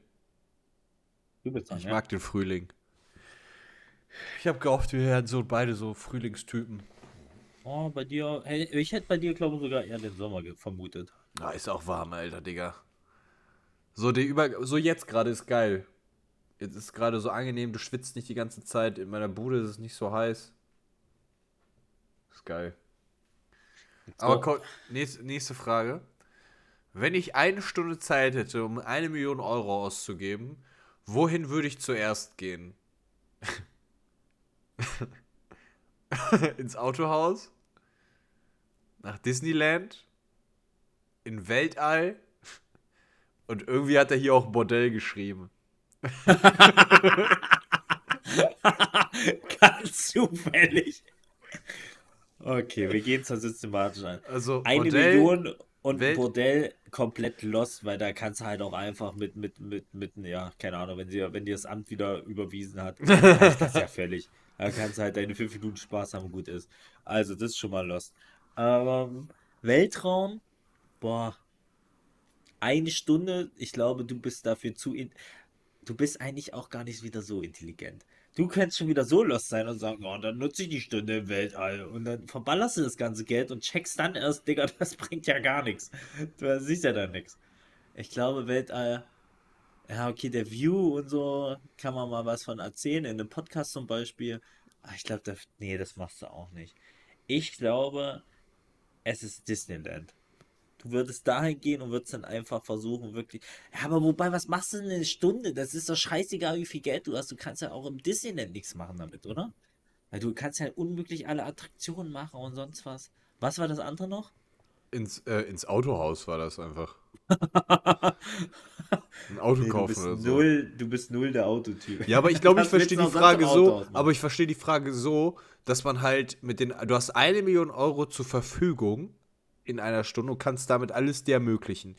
Du bist dran, ich ja? mag den Frühling. Ich hab gehofft, wir wären so beide so Frühlingstypen. Oh, bei dir. Hey, ich hätte bei dir, glaube ich, sogar eher den Sommer vermutet. Na, ist auch warm, Alter, Digga. So, der Über so jetzt gerade ist geil. Jetzt ist gerade so angenehm, du schwitzt nicht die ganze Zeit. In meiner Bude ist es nicht so heiß. Ist geil. Aber nächste, nächste Frage. Wenn ich eine Stunde Zeit hätte, um eine Million Euro auszugeben, wohin würde ich zuerst gehen? Ins Autohaus? Nach Disneyland? In Weltall? Und irgendwie hat er hier auch Bordell geschrieben. Ganz zufällig. Okay, wir gehen zur systematisch ein. Also Eine Bordell, Million und Welt- Bordell komplett lost, weil da kannst du halt auch einfach mit, mit, mit, mit, ja, keine Ahnung, wenn, sie, wenn dir das Amt wieder überwiesen hat, reicht das ja völlig. Da kannst du halt deine fünf Minuten Spaß haben, gut ist. Also, das ist schon mal lost. Ähm, Weltraum, boah, eine Stunde, ich glaube, du bist dafür zu, in du bist eigentlich auch gar nicht wieder so intelligent. Du könntest schon wieder so lost sein und sagen, oh, dann nutze ich die Stunde im Weltall. Und dann verballerst du das ganze Geld und checkst dann erst, Digga, das bringt ja gar nichts. Du siehst ja dann nichts. Ich glaube, Weltall, ja, okay, der View und so, kann man mal was von erzählen, in einem Podcast zum Beispiel. Aber ich glaube, nee, das machst du auch nicht. Ich glaube, es ist Disneyland. Du würdest dahin gehen und würdest dann einfach versuchen, wirklich. Ja, aber wobei, was machst du denn in eine Stunde? Das ist doch scheißegal, wie viel Geld du hast. Du kannst ja auch im Disneyland nichts machen damit, oder? Weil du kannst ja unmöglich alle Attraktionen machen und sonst was. Was war das andere noch? ins, äh, ins Autohaus war das einfach. Ein Auto Nee, kaufen oder so. null, du bist null der Autotyp. Ja, aber ich glaube, ich verstehe die Frage so, aber ich verstehe die Frage so, dass man halt mit den, du hast eine Million Euro zur Verfügung in einer Stunde und kannst damit alles dir ermöglichen.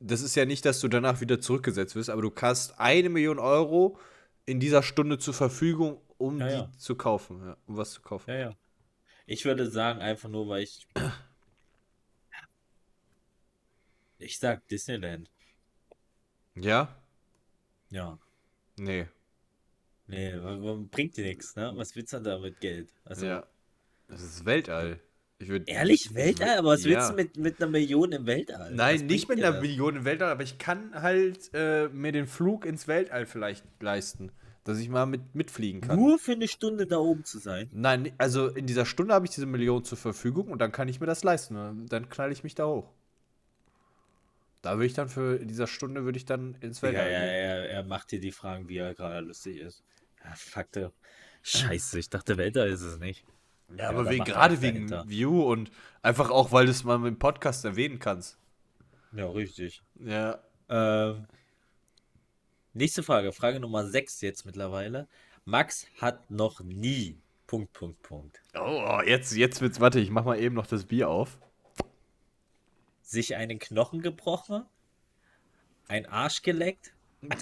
Das ist ja nicht, dass du danach wieder zurückgesetzt wirst, aber du hast eine Million Euro in dieser Stunde zur Verfügung um Ja, die ja. zu kaufen, ja, um was zu kaufen. Ja, ja. Ich würde sagen, einfach nur, weil ich. Ich sag Disneyland. Ja? Ja. Nee. Nee, bringt dir nichts, ne? Was willst du denn da mit Geld? Also, ja. Das ist Weltall. Würd, ehrlich, ich Weltall? Aber was willst ja. du mit, mit einer Million im Weltall? Nein, nicht mit einer das? Million im Weltall, aber ich kann halt äh, mir den Flug ins Weltall vielleicht leisten. Dass ich mal mit, mitfliegen kann. Nur für eine Stunde da oben zu sein. Nein, also in dieser Stunde habe ich diese Million zur Verfügung und dann kann ich mir das leisten. Dann knall ich mich da hoch. Da würde ich dann für in dieser Stunde würde ich dann ins Ja, Weltall ja, gehen. er, er macht dir die Fragen, wie er gerade lustig ist. Ja, fuck, Scheiße, ich dachte, Weltall ist es nicht. Ja, aber wegen, er gerade wegen dahinter. View und einfach auch, weil du es mal im Podcast erwähnen kannst. Ja, richtig. Ja. Ähm, nächste Frage, Frage Nummer 6 jetzt mittlerweile. Max hat noch nie. Punkt, Punkt, Punkt. Oh, jetzt, jetzt wird's. Warte, ich mach mal eben noch das Bier auf. Sich einen Knochen gebrochen, ein Arsch geleckt,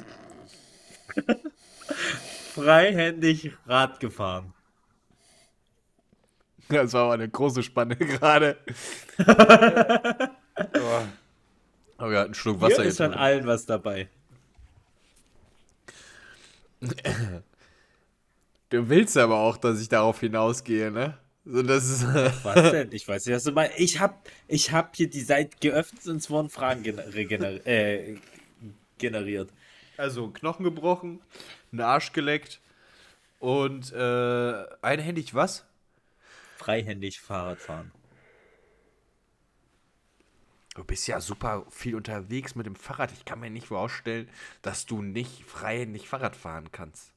freihändig Rad gefahren. Das war aber eine große Spanne gerade. oh. Aber ja, einen Schluck Wasser Hier ist jetzt. von allen was dabei. Du willst aber auch, dass ich darauf hinausgehe, ne? So, das ist. Was denn? Ich weiß nicht, was du meinst. Ich hab, ich hab hier die Seite geöffnet und es wurden Fragen gener äh, generiert. Also, Knochen gebrochen, einen Arsch geleckt und äh, einhändig was? Freihändig Fahrrad fahren. Du bist ja super viel unterwegs mit dem Fahrrad. Ich kann mir nicht vorstellen, dass du nicht freihändig Fahrrad fahren kannst.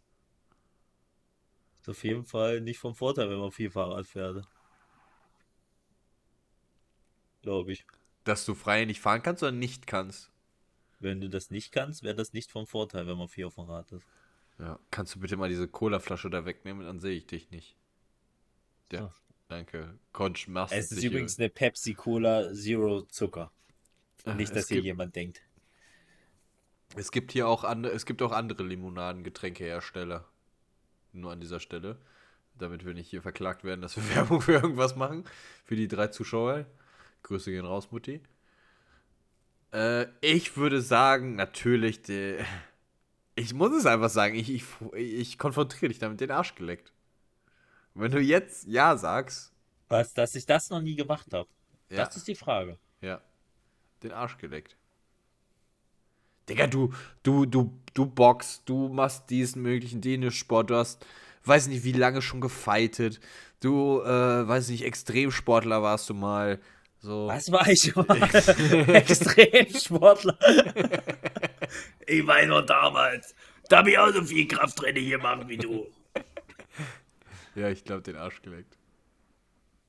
Ist auf jeden Fall nicht vom Vorteil, wenn man viel Fahrrad fährt. Glaube ich. Dass du freihändig fahren kannst oder nicht kannst? Wenn du das nicht kannst, wäre das nicht vom Vorteil, wenn man viel auf dem Rad ist. Ja. Kannst du bitte mal diese Colaflasche da wegnehmen, dann sehe ich dich nicht. Ja. Danke. Conch, machst Es ist übrigens eine Pepsi Cola Zero Zucker. über- Nicht, es dass hier gibt, jemand denkt. Es gibt hier auch andere, es gibt auch andere Limonaden, Getränkehersteller. Nur an dieser Stelle. Damit wir nicht hier verklagt werden, dass wir Werbung für irgendwas machen. Für die drei Zuschauer. Grüße gehen raus, Mutti. Äh, ich würde sagen, natürlich, die, ich muss es einfach sagen, ich, ich, ich konfrontiere dich damit, den Arsch geleckt. Wenn du jetzt Ja sagst, Was, dass ich das noch nie gemacht habe. ja, Das ist die Frage. ja, den Arsch geleckt. Digga, du, du, du, du boxst, du machst diesen möglichen Dänisch-Sport, du hast, weiß nicht, wie lange schon gefightet, du, äh, weiß nicht, Extremsportler warst du mal, so. Was war ich mal? Extremsportler. ich war nur damals. Da habe ich auch so viel Krafttraining gemacht wie du. Ja, ich glaube, den Arsch geleckt.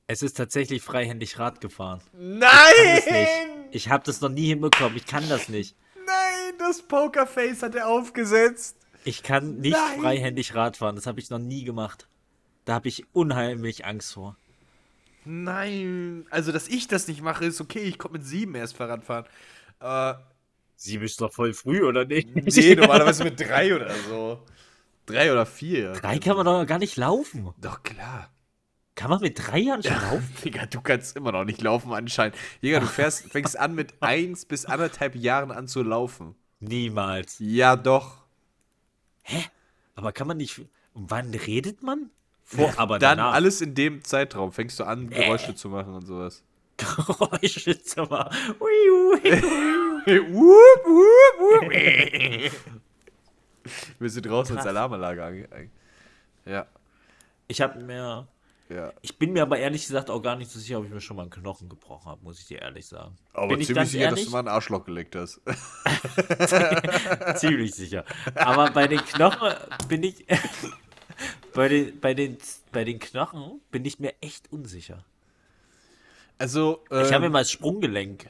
Es ist tatsächlich freihändig Rad gefahren. Nein! Nicht. Ich habe das noch nie hinbekommen. Ich kann das nicht. Nein, das Pokerface hat er aufgesetzt. Ich kann nicht Nein. freihändig Rad fahren. Das habe ich noch nie gemacht. Da habe ich unheimlich Angst vor. Nein, also, dass ich das nicht mache, ist okay. Ich komme mit sieben erst Fahrrad fahren. Äh, Sie bist doch voll früh, oder nicht? nee, normalerweise mit drei oder so. Drei oder vier. Drei kann man doch gar nicht laufen. Doch, klar. Kann man mit drei Jahren schon laufen? Digga, du kannst immer noch nicht laufen anscheinend. Digga, du fährst, fängst an mit eins bis anderthalb Jahren an zu laufen. Niemals. Ja, doch. Aber kann man nicht. Und wann redet man? Vor, aber Dann danach. alles in dem Zeitraum fängst du an, Geräusche zu machen und sowas. Geräusche zu machen. Wir sind draußen als. Alarmanlage. Ja, Ich habe mir. ja. Ich bin mir aber ehrlich gesagt auch gar nicht so sicher, ob ich mir schon mal einen Knochen gebrochen habe, muss ich dir ehrlich sagen. Aber bin ich ziemlich sicher, dass ehrlich? du mal ein Arschloch geleckt hast. Ziemlich sicher. Aber bei den Knochen bin ich. bei, den, bei, den, bei den Knochen bin ich mir echt unsicher. Also, Ich habe mir ähm, mal das Sprunggelenk,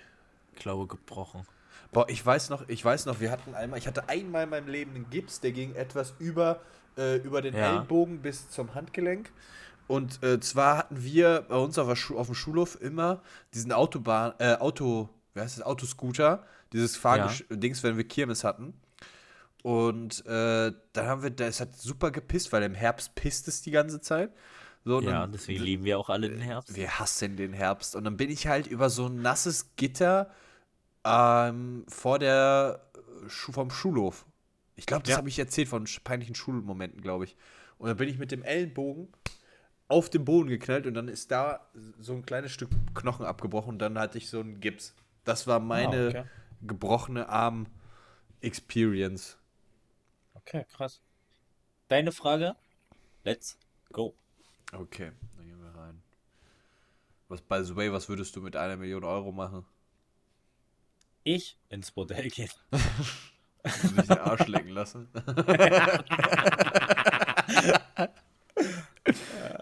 glaube gebrochen. Boah, ich weiß noch, ich weiß noch, wir hatten einmal, ich hatte einmal in meinem Leben einen Gips, der ging etwas über, äh, über den Ja. Ellbogen bis zum Handgelenk. Und äh, zwar hatten wir bei uns auf, Schu auf dem Schulhof immer diesen Autobahn, äh, Auto, wie heißt das, Autoscooter, dieses Fahrgesch-Dings, wenn wir Kirmes hatten. Und äh, dann haben wir, das hat super gepisst, weil im Herbst pisst es die ganze Zeit. So, Ja, dann- deswegen lieben wir auch alle den Herbst. wir hassen den Herbst. Und dann bin ich halt über so ein nasses Gitter ähm, vor der äh, vom Schulhof. Ich glaube, das Ja. habe ich erzählt von peinlichen Schulmomenten, glaube ich. Und dann bin ich mit dem Ellenbogen auf den Boden geknallt und dann ist da so ein kleines Stück Knochen abgebrochen und dann hatte ich so einen Gips. Das war meine Ah, okay. gebrochene Arm-Experience. Okay, krass. Deine Frage? Let's go. Okay, dann gehen wir rein. Was, by the way, was würdest du mit einer Million Euro machen? Ich ins Bordell gehen. sich den Arsch lecken lassen.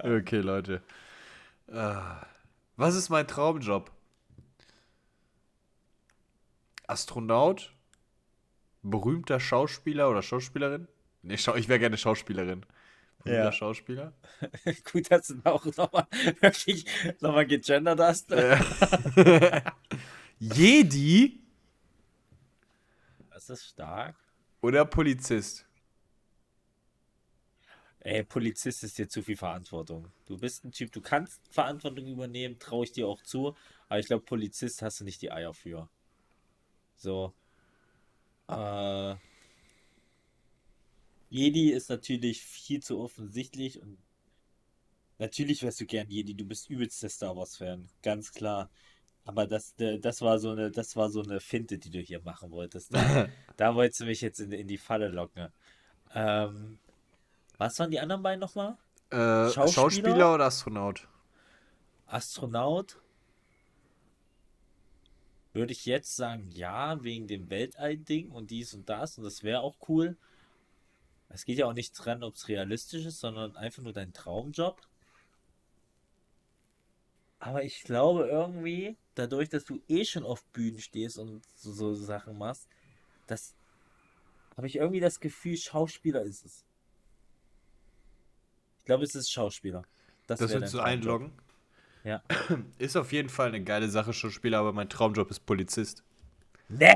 okay, Leute. Was ist mein Traumjob? Astronaut? Berühmter Schauspieler oder Schauspielerin? Nee, ich wäre gerne Schauspielerin. Ja. Schauspieler? Gut, dass du auch nochmal wirklich nochmal gegendert hast. Jedi Das ist stark. oder Polizist? Ey, Polizist ist dir zu viel Verantwortung. Du bist ein Typ, du kannst Verantwortung übernehmen, traue ich dir auch zu. Aber ich glaube, Polizist hast du nicht die Eier für. So. Äh, Jedi ist natürlich viel zu offensichtlich und natürlich wärst du gern Jedi. Du bist übelst der Star Wars-Fan, ganz klar. Aber das, äh, das war so eine, das war so eine Finte, die du hier machen wolltest. Da, da wolltest du mich jetzt in, in die Falle locken. Ähm, was waren die anderen beiden nochmal? Äh, Schauspieler? Schauspieler oder Astronaut? Astronaut? Würde ich jetzt sagen, ja, wegen dem Weltall-Ding und dies und das und das wäre auch cool. Es geht ja auch nicht dran, ob es realistisch ist, sondern einfach nur dein Traumjob. Aber ich glaube irgendwie, dadurch, dass du eh schon auf Bühnen stehst und so, so Sachen machst, das habe ich irgendwie das Gefühl, Schauspieler ist es. Ich glaube, es ist Schauspieler. Das wär willst du einloggen? Ja. Ist auf jeden Fall eine geile Sache, Schauspieler, aber mein Traumjob ist Polizist. Nee,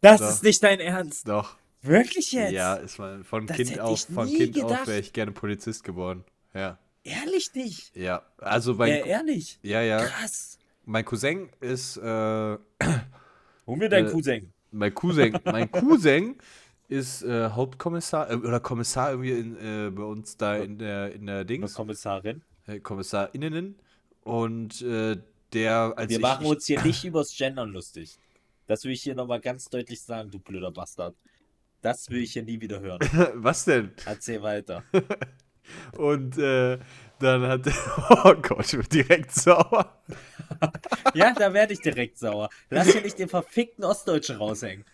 das Doch. ist nicht dein Ernst. Doch. Wirklich jetzt? Ja, ist mal von Das Kind auf, von Kind auf wäre ich gerne Polizist geworden. Ja. Ehrlich nicht. Ja. Also mein, Äh, ehrlich. ja, ja. Krass. Mein Cousin ist, äh, Hol mir dein Äh, Cousin. mein Cousin, mein Cousin ist äh, Hauptkommissar äh, oder Kommissar irgendwie in, äh, bei uns da in der in der Eine Dings, Kommissarin. äh, KommissarInnen und äh, der als Wir ich, machen uns hier nicht übers Gendern lustig. Das will ich hier nochmal ganz deutlich sagen, du blöder Bastard. Das will ich hier nie wieder hören. was denn? Erzähl weiter. Und äh, dann hat oh Gott, ich bin direkt sauer. Ja, da werde ich direkt sauer. Lass hier nicht den verfickten Ostdeutschen raushängen.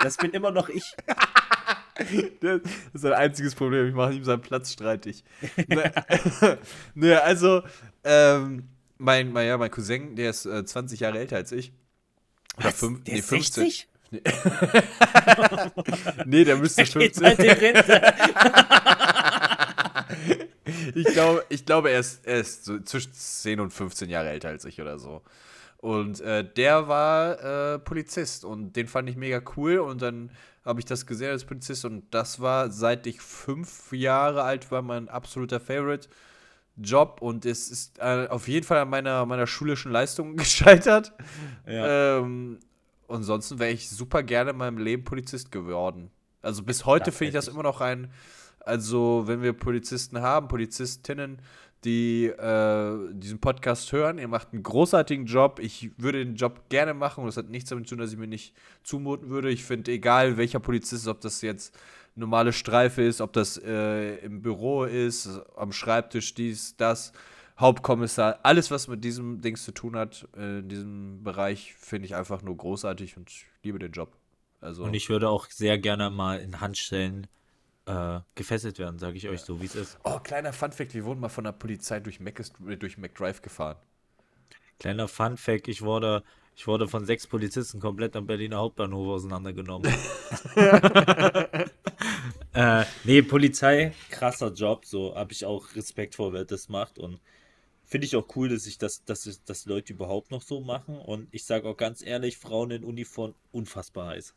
Das bin immer noch ich. Das ist sein einziges Problem. Ich mache ihm seinen Platz streitig. ne, also, ähm, mein, mein, ja, mein Cousin, der ist äh, 20 Jahre älter als ich. Oder Was? fünf, Der nee, ist 15. 60? Nee, der müsste Geht 15. halt ich, glaube, ich glaube, er ist, er ist so zwischen 10 und 15 Jahre älter als ich oder so. Und äh, der war äh, Polizist und den fand ich mega cool. Und dann habe ich das gesehen als Polizist und das war, seit ich fünf Jahre alt war, mein absoluter Favorite. Job und es ist äh, auf jeden Fall an meiner, meiner schulischen Leistung gescheitert. Ja. Ähm, ansonsten wäre ich super gerne in meinem Leben Polizist geworden. Also bis heute finde ich das immer noch ein, also wenn wir Polizisten haben, Polizistinnen, die äh, diesen Podcast hören, ihr macht einen großartigen Job. Ich würde den Job gerne machen und das hat nichts damit zu tun, dass ich mir nicht zumuten würde. Ich finde, egal welcher Polizist, ob das jetzt normale Streife ist, ob das äh, im Büro ist, am Schreibtisch dies, das, Hauptkommissar, alles, was mit diesem Dings zu tun hat, äh, in diesem Bereich, finde ich einfach nur großartig und ich liebe den Job. Also, Und ich würde auch sehr gerne mal in Handstellen äh, gefesselt werden, sage ich euch so, wie es ist. oh, kleiner Funfact, wir wurden mal von der Polizei durch, Mac, durch McDrive gefahren. Kleiner Fun-Fact: Ich wurde, ich wurde von sechs Polizisten komplett am Berliner Hauptbahnhof auseinandergenommen. äh, nee, Polizei, krasser Job, so habe ich auch Respekt vor, wer das macht und finde ich auch cool, dass ich das, dass, es- dass Leute überhaupt noch so machen und ich sage auch ganz ehrlich, Frauen in Uniform unfassbar heiß.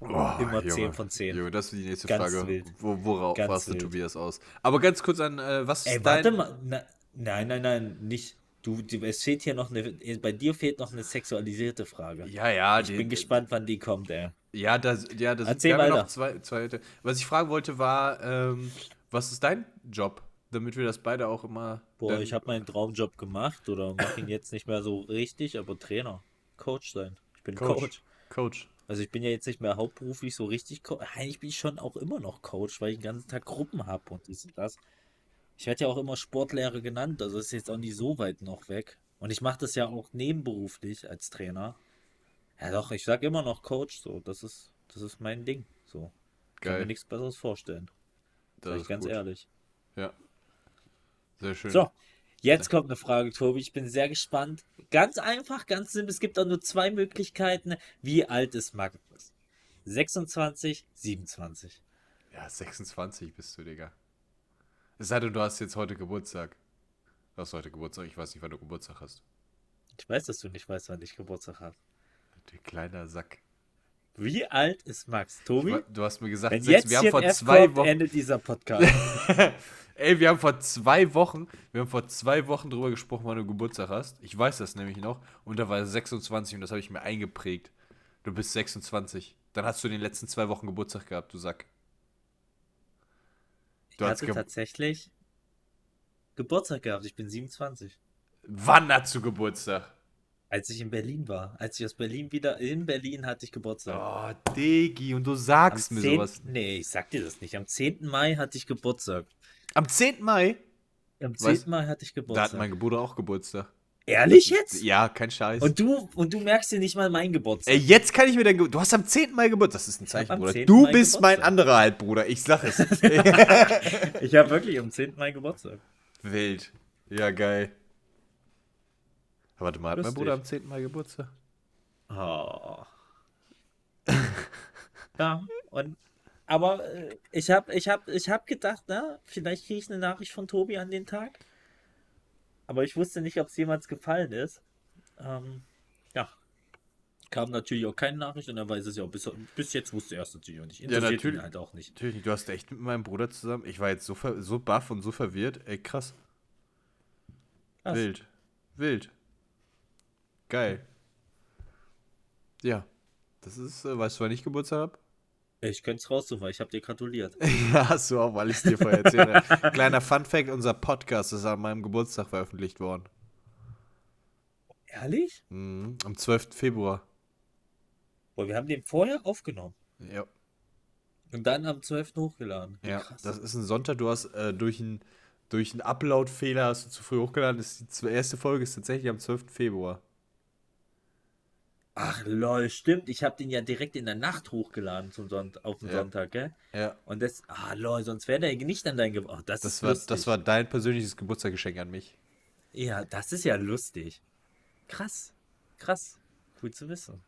Oh, Immer Junge. 10 von 10. Junge, das ist die nächste Ganz Frage. wild. Wo, worauf Ganz warst du wild. Tobias aus? Aber ganz kurz an, äh, was ist Ey, dein... warte mal. Na, nein, nein, nein, nicht. Du, du, es fehlt hier noch eine. Bei dir fehlt noch eine sexualisierte Frage. Ja, ja, ich die- bin gespannt, wann die kommt, ey. Ja, da, ja, da sind Erzähl weiter. noch zwei, zwei. Was ich fragen wollte war, ähm, was ist dein Job? Damit wir das beide auch immer. Boah, ich habe meinen Traumjob gemacht oder mache ihn jetzt nicht mehr so richtig, aber Trainer, Coach sein. Ich bin Coach. Coach. Coach. Also ich bin ja jetzt nicht mehr hauptberuflich so richtig Coach. Eigentlich bin ich schon auch immer noch Coach, weil ich den ganzen Tag Gruppen habe und dies und das. Ich werde ja auch immer Sportlehrer genannt, also ist jetzt auch nicht so weit noch weg. Und ich mache das ja auch nebenberuflich als Trainer. Ja doch, ich sag immer noch Coach, so, das ist, das ist mein Ding. So. Kann mir Geil. nichts Besseres vorstellen. Das Sag ich ist ganz gut. ehrlich. Ja. Sehr schön. So, jetzt kommt eine Frage, Tobi. Ich bin sehr gespannt. Ganz einfach, ganz simpel. Es gibt auch nur zwei Möglichkeiten. Wie alt ist Magnus? 26, 27. Ja, 26 bist du, Digga. Es sei denn, du hast jetzt heute Geburtstag. Du hast heute Geburtstag. Ich weiß nicht, wann du Geburtstag hast. Ich weiß, dass du nicht weißt, wann ich Geburtstag habe. Du kleiner Sack. Wie alt ist Max? Tobi? Du hast mir gesagt, Wenn sechs, jetzt wir haben vor zwei Wochen. endet dieser Podcast. Ey, wir haben vor zwei Wochen, wir haben vor zwei Wochen drüber gesprochen, wann du Geburtstag hast. Ich weiß das nämlich noch. Und da war er 26 und das habe ich mir eingeprägt. Du bist 26. Dann hast du in den letzten zwei Wochen Geburtstag gehabt, du Sack. Ich Du hast hatte ge tatsächlich Geburtstag gehabt. Ich bin 27. Wann hast du Geburtstag? Als ich in Berlin war. Als ich aus Berlin wieder in Berlin hatte ich Geburtstag. Oh, Digi, und du sagst mir 10. sowas. Nee, ich sag dir das nicht. Am 10. Mai hatte ich Geburtstag. Am 10. Mai, Am 10. Weißt- Mai hatte ich da hat Geburtstag. mein Bruder auch Geburtstag. Ehrlich jetzt? Ja, kein Scheiß. Und du, und du merkst dir nicht mal meinen Geburtstag. Ey, jetzt kann ich mir dein Ge Du hast am 10. Mai Geburtstag. Das ist ein Zeichen, am Bruder. 10. Du Mai bist mein Geburtstag. anderer Halbbruder. Ich sag es. Ich habe wirklich am 10. Mai Geburtstag. Wild. Ja, geil. Warte mal, hat mein Lustig. Bruder am 10. Mai Geburtstag? Oh. ja, und aber äh, ich habe ich hab, ich hab gedacht, na, vielleicht kriege ich eine Nachricht von Tobi an den Tag. Aber ich wusste nicht, ob es jemals gefallen ist. Ähm, ja. Kam natürlich auch keine Nachricht und er weiß es ja auch. Bis, bis jetzt wusste er es natürlich auch nicht. Interessiert ihn natürlich. halt auch nicht. Natürlich nicht. Du hast echt mit meinem Bruder zusammen. Ich war jetzt so, so baff und so verwirrt. Ey, krass. Krass. Wild. Wild. Geil. Ja. Das ist, äh, weißt du, wann ich Geburtstag habe? Ich könnte es raussuchen, weil ich habe dir gratuliert. Ja, hast du auch, weil ich es dir vorher erzählt habe. Kleiner Fun-Fact: Unser Podcast ist an meinem Geburtstag veröffentlicht worden. Ehrlich? Mhm. Am 12. Februar. Boah, wir haben den vorher aufgenommen. Ja. Und dann am 12. hochgeladen. Ja, krass. das ist ein Sonntag. Du hast äh, durch einen durch Upload-Fehler hast du zu früh hochgeladen. Das ist die erste Folge ist tatsächlich am 12. Februar. Ach lol, stimmt. Ich habe den ja direkt in der Nacht hochgeladen zum Sonnt auf den Ja. Sonntag, gell? Ja. Und das, ah lol, sonst wäre der nicht an dein Geburtstag. Oh, das, Das war, lustig. das war dein persönliches Geburtstagsgeschenk an mich. Ja, das ist ja lustig. Krass, krass. Cool zu wissen.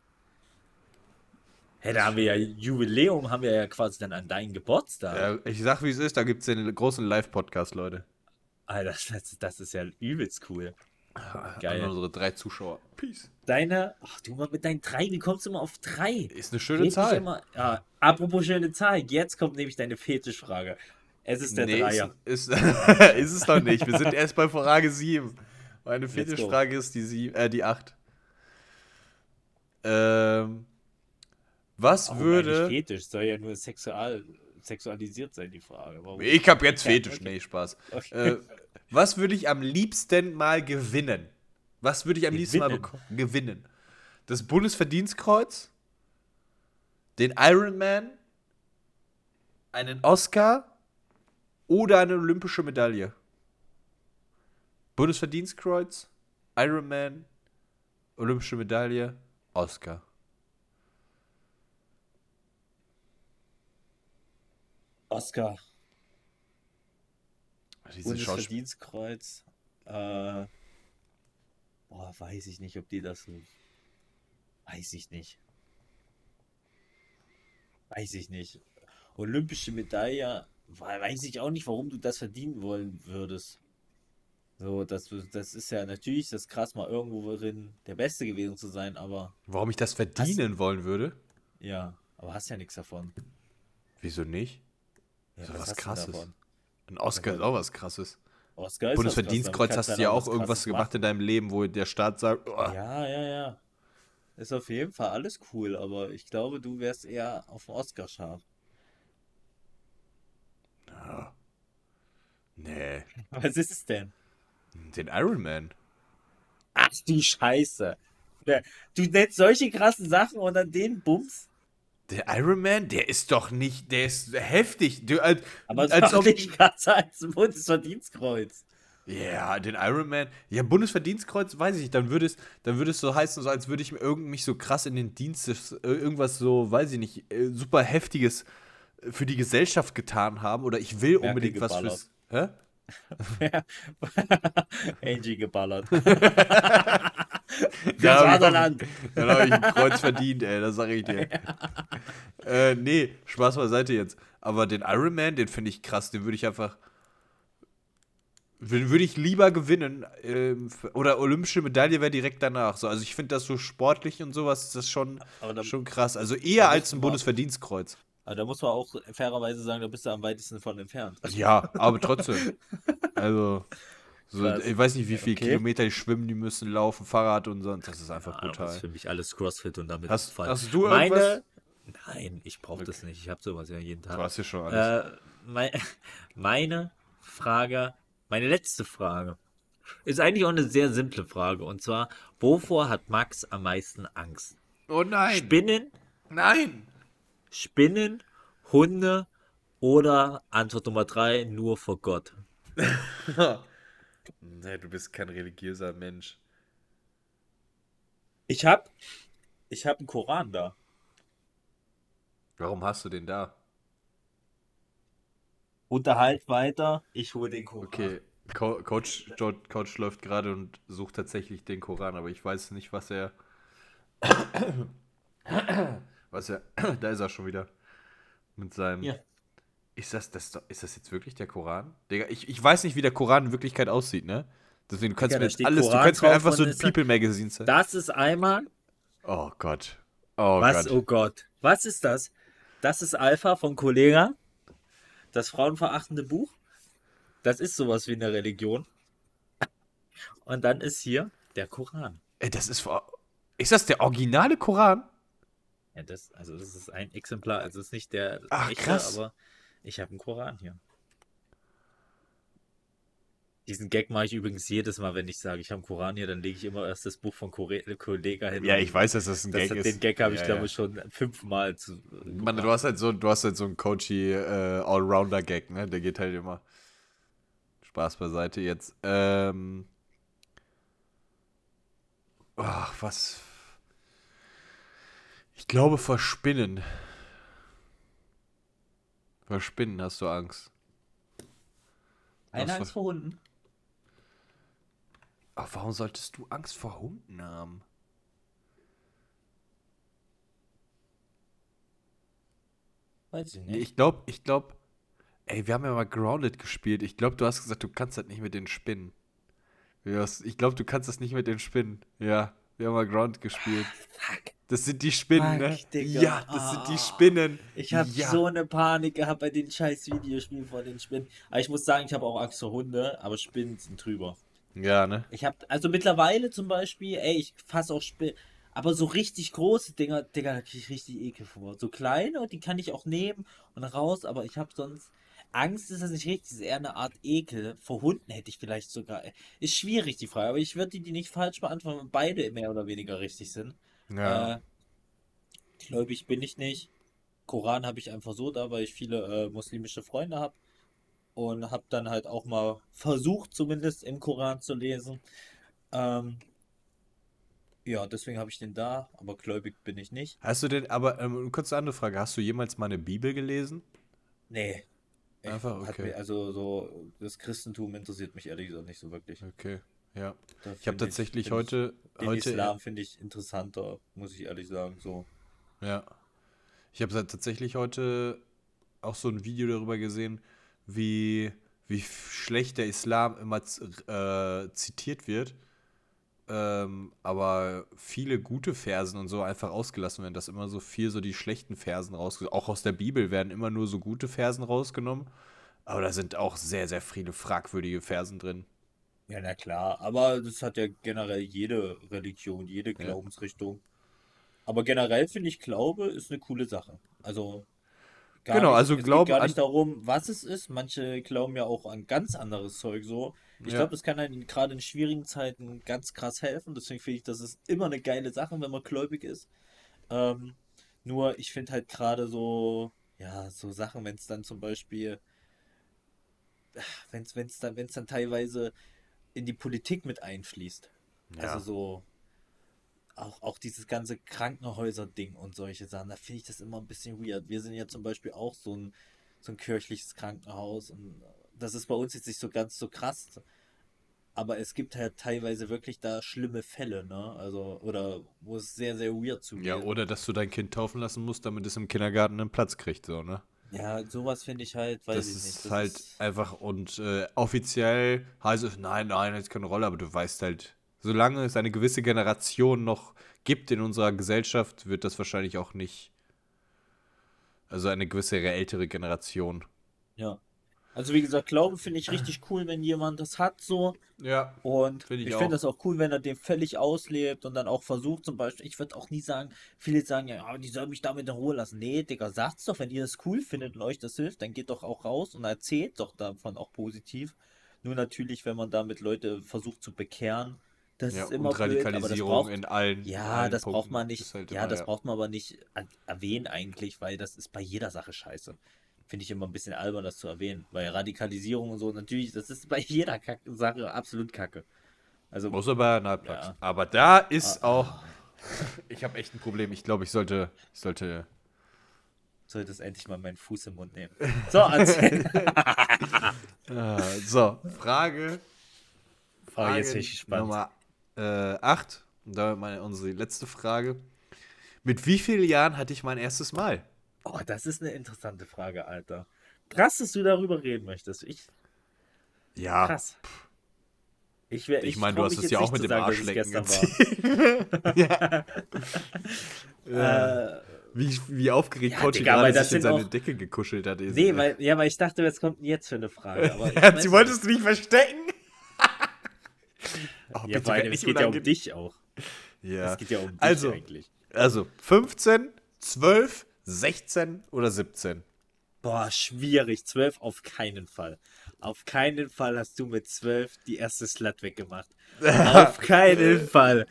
Hey, da haben wir ja Jubiläum, haben wir ja quasi dann an deinen Geburtstag. Ja, ich sag, wie es ist, da gibt es den großen Live-Podcast, Leute. Alter, das, das ist ja übelst cool. Geil. An unsere drei Zuschauer. Peace. Deine, ach du mit deinen drei, wie kommst du immer auf drei? Ist eine schöne Red Zahl. Immer, ja, apropos schöne Zahl, jetzt kommt nämlich deine Fetischfrage. Es ist der Nee, Dreier. Ist, ist, ist es doch nicht. Wir sind erst bei Frage 7. Meine. Fetischfrage ist die, sieb- äh, die 8. Ähm, was Warum würde. Fetisch soll ja nur sexual, sexualisiert sein, die Frage. Warum? Ich hab jetzt Fetisch. okay. Nee, Spaß. Okay. Äh, was würde ich am liebsten mal gewinnen? Was würde ich am liebsten mal Gewinnen? bekommen? Gewinnen. Das Bundesverdienstkreuz, den Ironman, einen Oscar oder eine olympische Medaille? Bundesverdienstkreuz, Ironman, olympische Medaille, Oscar. Oscar, Bundesverdienstkreuz. Äh, boah, weiß ich nicht, ob die das so. Weiß ich nicht. Weiß ich nicht. Olympische Medaille, we- weiß ich auch nicht, warum du das verdienen wollen würdest. So, das, das ist ja natürlich das krass, mal irgendwo drin der Beste gewesen zu sein, aber Warum ich das verdienen wollen würde? ja. Aber hast ja nichts davon. Wieso nicht? Ja, So was hast du krasses. Ein Oscar ist auch was krasses. Oscar ist Bundesverdienstkreuz hast du ja auch irgendwas was gemacht in deinem Leben, wo der Staat sagt, oh, machen. Ja, ja, ja. Ist auf jeden Fall alles cool, aber ich glaube, du wärst eher auf den Oscar scharf. nee, Was ist es denn? den Iron Man. Ach du Scheiße. Du nennst solche krassen Sachen und dann den Bums? Der Iron Man, der ist doch nicht, der ist heftig. Du, als, Aber es als ob, nicht krasser als ein Bundesverdienstkreuz. Ja, den Iron Man. Ja, Bundesverdienstkreuz, weiß ich nicht. Dann würde es, dann würde es so heißen, so als würde ich mich so krass in den Dienst, äh, irgendwas so, weiß ich nicht, äh, super heftiges äh, für die Gesellschaft getan haben oder ich will Merkel unbedingt was geballert. fürs. Hä? Angie geballert. Für ich Vaterland. Dann habe ich ein Kreuz verdient, ey, das sage ich dir. äh, nee, Spaß beiseite jetzt. Aber den Iron Man, den finde ich krass, den würde ich einfach. Würde würde ich lieber gewinnen. F- oder olympische Medaille wäre direkt danach. So, also ich finde das so sportlich und sowas, ist das schon, schon krass. Also eher als ein Bundesverdienstkreuz. Aber da muss man auch fairerweise sagen, da bist du am weitesten von entfernt. Ja, aber trotzdem. Also, so, ich weiß nicht, wie viele Okay. Kilometer die schwimmen, die müssen laufen, Fahrrad und sonst. Das ist einfach Ah, Das ist brutal. für mich alles Crossfit und damit Hast- falsch. hast du Meine, irgendwas? Nein, ich brauche das nicht. Ich habe sowas ja jeden Tag. Du hast ja schon alles. Äh, mei- meine Frage, meine letzte Frage, ist eigentlich auch eine sehr simple Frage. Und zwar, wovor hat Max am meisten Angst? oh nein! Spinnen, Nein! Spinnen, Hunde oder Antwort Nummer drei, nur vor Gott? nee, du bist kein religiöser Mensch. Ich hab, ich hab einen Koran da. Warum hast du den da? Unterhalt weiter, ich hole den Koran. Okay, Co Coach, Coach läuft gerade und sucht tatsächlich den Koran, aber ich weiß nicht, was er. was er. da ist er schon wieder. Mit seinem. Ja. Ist das, das, ist das jetzt wirklich der Koran? Digga, ich, ich weiß nicht, wie der Koran in Wirklichkeit aussieht, ne? Deswegen du kannst Digga, mir alles, du Koran kannst mir einfach so ein People Magazine zeigen. Das ist einmal Oh Gott. Oh Was, Gott. oh Gott. Was ist das? Das ist Alpha von Kollega. Das frauenverachtende Buch. Das ist sowas wie eine Religion. Und dann ist hier der Koran. Ey, das ist. Ist das der originale Koran? Ja, das, also das ist ein Exemplar. Also es ist nicht der Ach, echte, krass. aber ich habe einen Koran hier. Diesen Gag mache ich übrigens jedes Mal, wenn ich sage, ich habe einen Koran hier, dann lege ich immer erst das Buch von Kore Kollega hin. Ja, ich weiß, dass das ein Das, Gag ist. den Gag habe ich, Ja, glaube ja. ich, schon fünfmal zu. Mann, du hast halt so, du hast halt so einen coachy äh, Allrounder-Gag, ne? Der geht halt immer. Spaß beiseite jetzt. Ähm. Ach, was. Ich glaube vor Vor Spinnen hast du Angst. Eine Angst vor Hunden. Ach, warum solltest du Angst vor Hunden haben? Weiß ich Nee, nicht. ich glaube, ich glaube. Ey, wir haben ja mal Grounded gespielt. Ich glaube, du hast gesagt, du kannst das nicht mit den Spinnen. Ich glaube, du kannst das nicht mit den Spinnen. Ja, wir haben mal Grounded gespielt. Fuck. Das sind die Spinnen, Fuck, ne? Digga. Ja, das sind Ah. die Spinnen. Ich habe ja. so eine Panik gehabt bei den scheiß Videospielen vor den Spinnen. Aber ich muss sagen, ich habe auch Angst vor Hunde, aber Spinnen sind drüber. Ja, ne? Ich habe, also mittlerweile zum Beispiel, ey, ich fasse auch Spinnen, aber so richtig große Dinger, Digga, da kriege ich richtig Ekel vor. So kleine, die kann ich auch nehmen und raus, aber ich habe sonst, Angst ist das nicht richtig, ist eher eine Art Ekel. Vor Hunden hätte ich vielleicht sogar, ist schwierig die Frage, aber ich würde die nicht falsch beantworten, weil beide mehr oder weniger richtig sind. Ja. Äh, gläubig bin ich nicht. Koran habe ich einfach so da, weil ich viele äh, muslimische Freunde habe. Und habe dann halt auch mal versucht, zumindest im Koran zu lesen. Ähm, ja, deswegen habe ich den da, aber gläubig bin ich nicht. Hast du denn, aber ähm, kurze andere Frage, hast du jemals mal eine Bibel gelesen? Nee. Ich- Einfach, okay. mir- also so, das Christentum interessiert mich ehrlich gesagt nicht so wirklich. Okay, ja. Da Ich habe tatsächlich heute, den heute, Islam finde ich interessanter, muss ich ehrlich sagen. So. Ja. Ich habe tatsächlich heute auch so ein Video darüber gesehen, wie, wie schlecht der Islam immer äh, zitiert wird. Ähm, aber viele gute Versen und so einfach ausgelassen werden, dass immer so viel so die schlechten Versen rausgenommen Auch aus der Bibel werden immer nur so gute Versen rausgenommen. Aber da sind auch sehr, sehr viele fragwürdige Versen drin. Ja, na klar, aber das hat ja generell jede Religion, jede Glaubensrichtung. Aber generell finde ich, Glaube ist eine coole Sache. Also gar Genau, nicht, also es geht gar nicht darum, was es ist. Manche glauben ja auch an ganz anderes Zeug so. Ich Ja. glaube, das kann einem gerade in schwierigen Zeiten ganz krass helfen. Deswegen finde ich, das ist immer eine geile Sache, wenn man gläubig ist. Ähm, nur ich finde halt gerade so, ja, so Sachen, wenn es dann zum Beispiel, wenn es wenn's dann, wenn's dann teilweise in die Politik mit einfließt. Ja. Also so auch, auch dieses ganze Krankenhäuser-Ding und solche Sachen, da finde ich das immer ein bisschen weird. Wir sind ja zum Beispiel auch so ein, so ein kirchliches Krankenhaus und das ist bei uns jetzt nicht so ganz so krass. Aber es gibt halt teilweise wirklich da schlimme Fälle, ne? Also, oder wo es sehr, sehr weird zugeht. Ja, oder dass du dein Kind taufen lassen musst, damit es im Kindergarten einen Platz kriegt, so, ne? Ja, sowas finde ich halt, weiß das ich ist nicht. Das halt ist- einfach und äh, offiziell heißt es, nein, nein, das ist keine Rolle, aber du weißt halt, solange es eine gewisse Generation noch gibt in unserer Gesellschaft, wird das wahrscheinlich auch nicht, also eine gewisse ältere Generation. ja. Also wie gesagt, Glaube finde ich richtig cool, wenn jemand das hat so. Ja. Und Find ich ich finde das auch cool, wenn er den völlig auslebt und dann auch versucht, zum Beispiel, ich würde auch nie sagen, viele sagen ja, die sollen mich damit in Ruhe lassen. Nee, Digga, sagt's doch, wenn ihr das cool findet und euch das hilft, dann geht doch auch raus und erzählt doch davon auch positiv. Nur natürlich, wenn man damit Leute versucht zu bekehren, das Ja, ist immer und blöd, aber das Radikalisierung braucht, in allen. ja, allen das braucht Punkten man nicht, halt ja, immer, das braucht man aber nicht erwähnen eigentlich, weil das ist bei jeder Sache scheiße. Finde ich immer ein bisschen albern, das zu erwähnen, weil Radikalisierung und so, natürlich, das ist bei jeder Kack Sache absolut kacke. Also, Außer bei Analplugs. Ja. Aber da ist Ah, auch. Ich habe echt ein Problem. Ich glaube, ich sollte, ich sollte solltest endlich mal meinen Fuß im Mund nehmen. So. Äh, so, Frage, Oh, Frage jetzt bin ich gespannt. Nummer 8. Und damit meine, unsere letzte Frage. Mit wie vielen Jahren hatte ich mein erstes Mal? Oh, das ist eine interessante Frage, Alter. Krass, dass du darüber reden möchtest. Ich, Ja, krass. Ich, wär- ich meine, du hast es ja auch mit dem Arschlecken erzählt. war. Äh, Wie, wie aufgeregt Ja, aber gerade sich in seine auch- Decke gekuschelt hat. nee, weil, ja, weil ich dachte, was kommt denn jetzt für eine Frage? Aber ich Ja, Sie wolltest du nicht verstecken? oh, Ja, bitte, weil werd es geht ja um dich auch. Ja. Es geht ja um dich Also, eigentlich. Also 15, 12, 16 oder 17? Boah, schwierig. Zwölf auf keinen Fall. Auf keinen Fall hast du mit zwölf die erste Slut weggemacht. auf keinen Fall.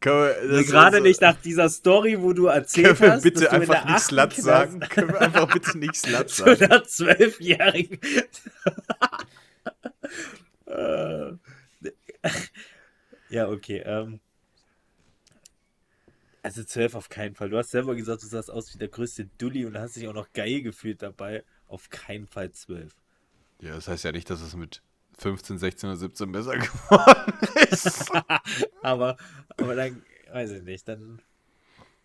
Wir, Gerade ist- nicht nach dieser Story, wo du erzählt Können wir hast, bitte du in einfach nicht Slut Klasse sagen? Können wir einfach bitte nicht Slut zu sagen? einer Zwölfjährigen. Äh, ja, okay. Ähm, also zwölf auf keinen Fall. Du hast selber gesagt, du sahst aus wie der größte Dulli und hast dich auch noch geil gefühlt dabei. Auf keinen Fall zwölf. Ja, das heißt ja nicht, dass es mit 15, 16 oder 17 besser geworden ist. Aber, aber dann, weiß ich nicht, dann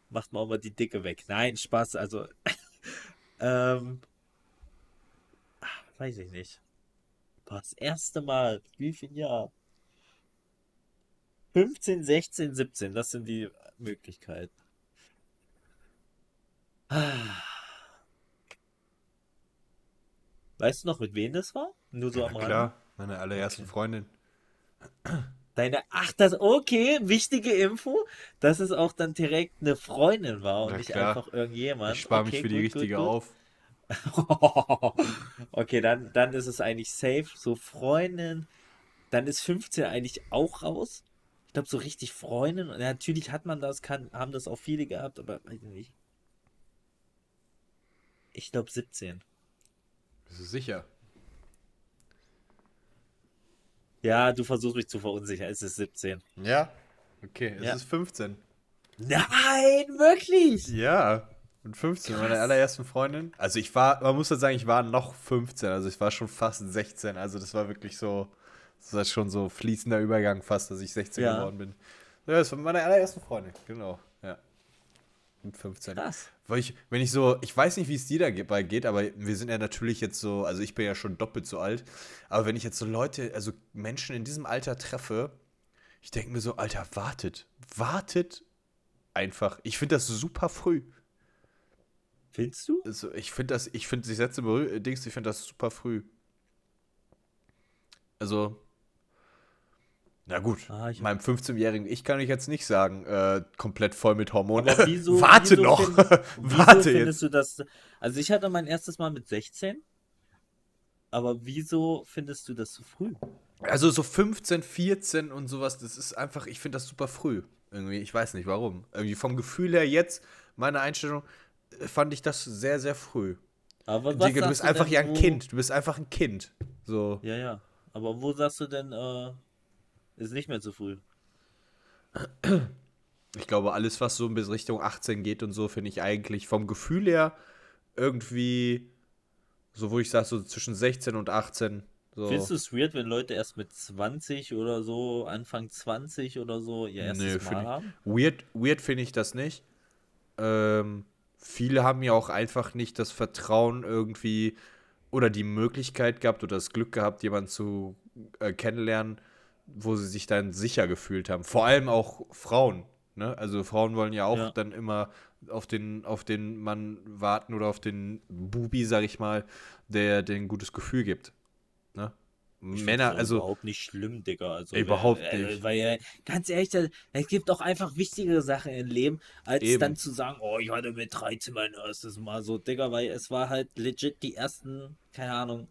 macht man auch mal die Dicke weg. Nein, Spaß, also, ähm, ach, weiß ich nicht. Boah, das erste Mal, wie viel Jahr? 15, 16, 17, das sind die Möglichkeiten. Ah. Weißt du noch, mit wem das war? Nur so Ja, am Rande? klar, meine allererste Okay. Freundin. Deine, ach, das, okay, wichtige Info, dass es auch dann direkt eine Freundin war und nicht einfach irgendjemand. Ich spare mich Okay, für die gut, richtige gut, gut. auf. okay, dann, dann ist es eigentlich safe. So Freundin, dann ist 15 eigentlich auch raus. Ich glaube, so richtig Freundin. Und natürlich hat man das, kann, haben das auch viele gehabt, aber weiß ich nicht. Ich glaube 17. Bist du sicher? Ja, du versuchst mich zu verunsichern. Es ist 17. Ja. Okay, es Ja. ist 15. Nein, wirklich? Ja. Und 15, meine Krass. allerersten Freundin. Also ich war, man muss ja sagen, ich war noch 15, also ich war schon fast 16. Also das war wirklich so, das war schon so fließender Übergang fast, dass ich 16 Ja. geworden bin. Ja, das war meine allererste Freundin, genau. Ja. Mit 15. Krass. Weil ich, wenn ich so, ich weiß nicht, wie es dir dabei geht, aber wir sind ja natürlich jetzt so, also ich bin ja schon doppelt so alt, aber wenn ich jetzt so Leute, also Menschen in diesem Alter treffe, Ich denke mir so, Alter, wartet. Wartet einfach. Ich finde das super früh. Findest du? Also, ich finde das, ich finde, ich setze mir Dings, ich finde das super früh. Also, na gut, Ah, meinem 15-jährigen Ich kann ich jetzt nicht sagen, äh, komplett voll mit Hormonen. Wieso, Warte wieso noch. Find, wieso Warte findest jetzt. du das? Also ich hatte mein erstes Mal mit 16. Aber wieso findest du das so früh? Also so 15, 14 und sowas, das ist einfach, ich finde das super früh. Irgendwie, ich weiß nicht warum. Irgendwie vom Gefühl her jetzt, meine Einstellung, äh, fand ich das sehr, sehr früh. Aber was Digga, du bist einfach ja ein Kind. Du bist einfach ein Kind. So. Ja, ja. Aber wo sagst du denn, äh, ist nicht mehr zu früh? Ich glaube, alles, was so bis Richtung 18 geht und so, finde ich eigentlich vom Gefühl her irgendwie, so wo ich sage, so zwischen 16 und 18. So. Findest du es weird, wenn Leute erst mit 20 oder so, Anfang 20 oder so, ihr erstes Nee, Mal haben? Weird, weird finde ich das nicht. Ähm, viele haben ja auch einfach nicht das Vertrauen irgendwie oder die Möglichkeit gehabt oder das Glück gehabt, jemanden zu äh, kennenlernen, wo sie sich dann sicher gefühlt haben. Vor allem auch Frauen. Ne? Also Frauen wollen ja auch Ja. dann immer auf den, auf den Mann warten oder auf den Bubi, sag ich mal, der den ein gutes Gefühl gibt. Ne? Männer, also überhaupt nicht schlimm, Digga. Also, Überhaupt äh, nicht. Weil, äh, ganz ehrlich, es gibt auch einfach wichtigere Sachen im Leben, als Eben. dann zu sagen, oh, ich hatte mit 13 mein erstes Mal so, Digga, weil es war halt legit die ersten, keine Ahnung,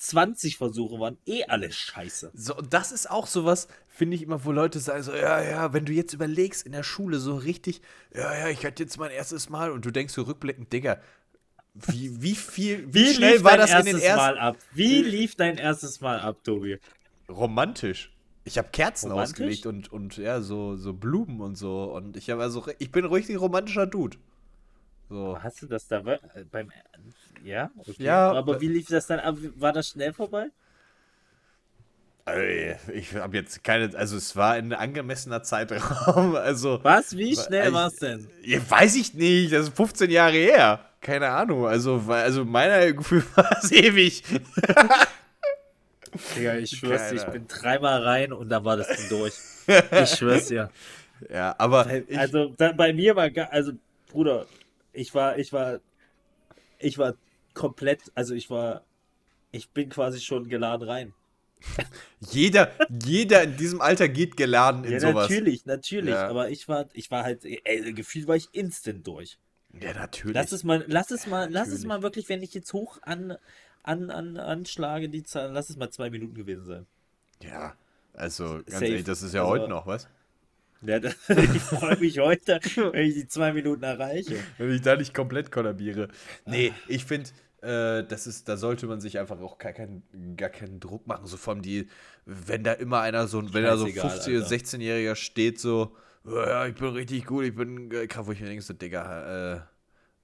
20 Versuche waren eh alle scheiße. So, und das ist auch sowas, finde ich immer, wo Leute sagen so, ja, ja, wenn du jetzt überlegst in der Schule so richtig, ja, ja, ich hatte jetzt mein erstes Mal und du denkst so rückblickend, Digga, wie, wie viel, wie, schnell lief war das in erstes den ersten... Mal ab? Wie lief dein erstes Mal ab, Tobi? Romantisch. Ich habe Kerzen Romantisch? ausgelegt und, und ja, so, so Blumen und so und ich habe also, ich bin ein richtig romantischer Dude. So. Hast du das da äh, beim ja? Okay. Ja, aber äh, wie lief das dann ab? War das schnell vorbei? Ey, Ich habe jetzt keine, also es war ein angemessener Zeitraum, also... Was? Wie schnell ich- war es denn? Ja, weiß ich nicht, das ist 15 Jahre her. Keine Ahnung, also, also meiner Gefühl war es ewig. Digga, ich schwör's dir, ich bin dreimal rein und dann war das Ding durch. Ich schwör's dir. Ja, aber ich, Also da, bei mir war also Bruder, ich war, ich war, ich war komplett, also ich war, ich bin quasi schon geladen rein. jeder, jeder in diesem Alter geht geladen in Ja, sowas. natürlich, natürlich, Ja. aber ich war, ich war halt, ey, gefühlt war ich instant durch. Ja, natürlich. Lass es mal, lass es mal, lass es mal wirklich, wenn ich jetzt hoch an, an, an, anschlage die Zahl, lass es mal zwei Minuten gewesen sein. ja, also ganz Safe. ehrlich, das ist ja Also- heute noch, was? Ja, das, ich freue mich heute, wenn ich die zwei Minuten erreiche. Wenn ich da nicht komplett kollabiere. Nee, ich finde, äh, das ist, da sollte man sich einfach auch gar keinen, gar keinen Druck machen. So von die, wenn da immer einer so, wenn da so Scheißegal, 15- oder Alter. 16-Jähriger steht, so, "Oh ja, ich bin richtig gut, ich bin krass, wo ich mir denke, so, Digga, äh,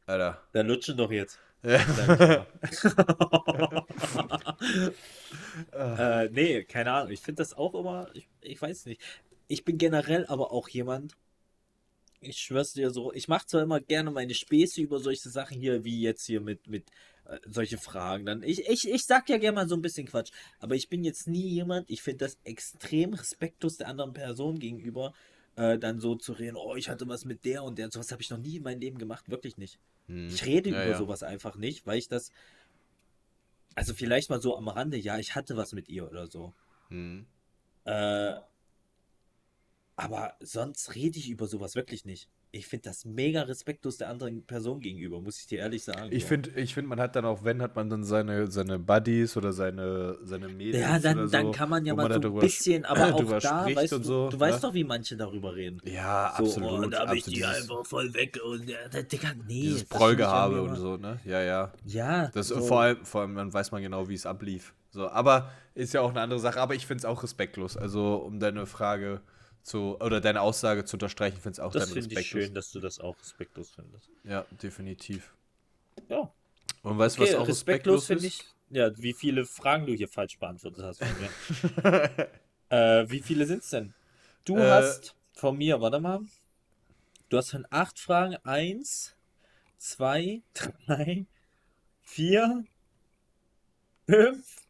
Alter. Dann lutschen doch jetzt. Ja. Äh, nee, keine Ahnung. Ich finde das auch immer, ich, ich weiß nicht. Ich bin generell aber auch jemand, ich schwör's dir so, ich mache zwar immer gerne meine Späße über solche Sachen hier, wie jetzt hier mit, mit äh, solche Fragen. Dann, ich, ich, ich sag ja gerne mal so ein bisschen Quatsch, aber ich bin jetzt nie jemand, ich finde das extrem respektlos der anderen Person gegenüber, äh, dann so zu reden, oh, ich hatte was mit der und der, sowas habe ich noch nie in meinem Leben gemacht, wirklich nicht. Hm. Ich rede Ja, über ja. sowas einfach nicht, weil ich das. Also vielleicht mal so am Rande, ja, ich hatte was mit ihr oder so. Hm. Äh, aber sonst rede ich über sowas wirklich nicht. Ich finde das mega respektlos der anderen Person gegenüber, muss ich dir ehrlich sagen. Ich so. finde, ich find, man hat dann auch, wenn, hat man dann seine, seine Buddies oder seine, seine Mädels Ja, dann, oder dann so, kann man ja mal so ein bisschen, aber auch da, weißt und du, so, du weißt ne? doch, wie manche darüber reden. Ja, So, absolut. oh, da habe ich die einfach voll weg und ja, der Digga, nee. Dieses Prollgehabe und so, ne? Ja, ja. Ja, Das, so. vor, allem, vor allem, dann weiß man genau, wie es ablief. So, aber ist ja auch eine andere Sache. Aber ich finde es auch respektlos. Also, um deine Frage zu, oder deine Aussage zu unterstreichen, finde es auch Das finde ich schön, dass du das auch respektlos findest. Ja, definitiv. Ja. Und weißt du, Okay, was auch respektlos respektlos, finde ist? ich. Ja, wie viele Fragen du hier falsch beantwortet hast von mir. äh, wie viele sind es denn? Du Äh, hast von mir, warte mal. Du hast von acht Fragen eins, zwei, drei, vier, fünf,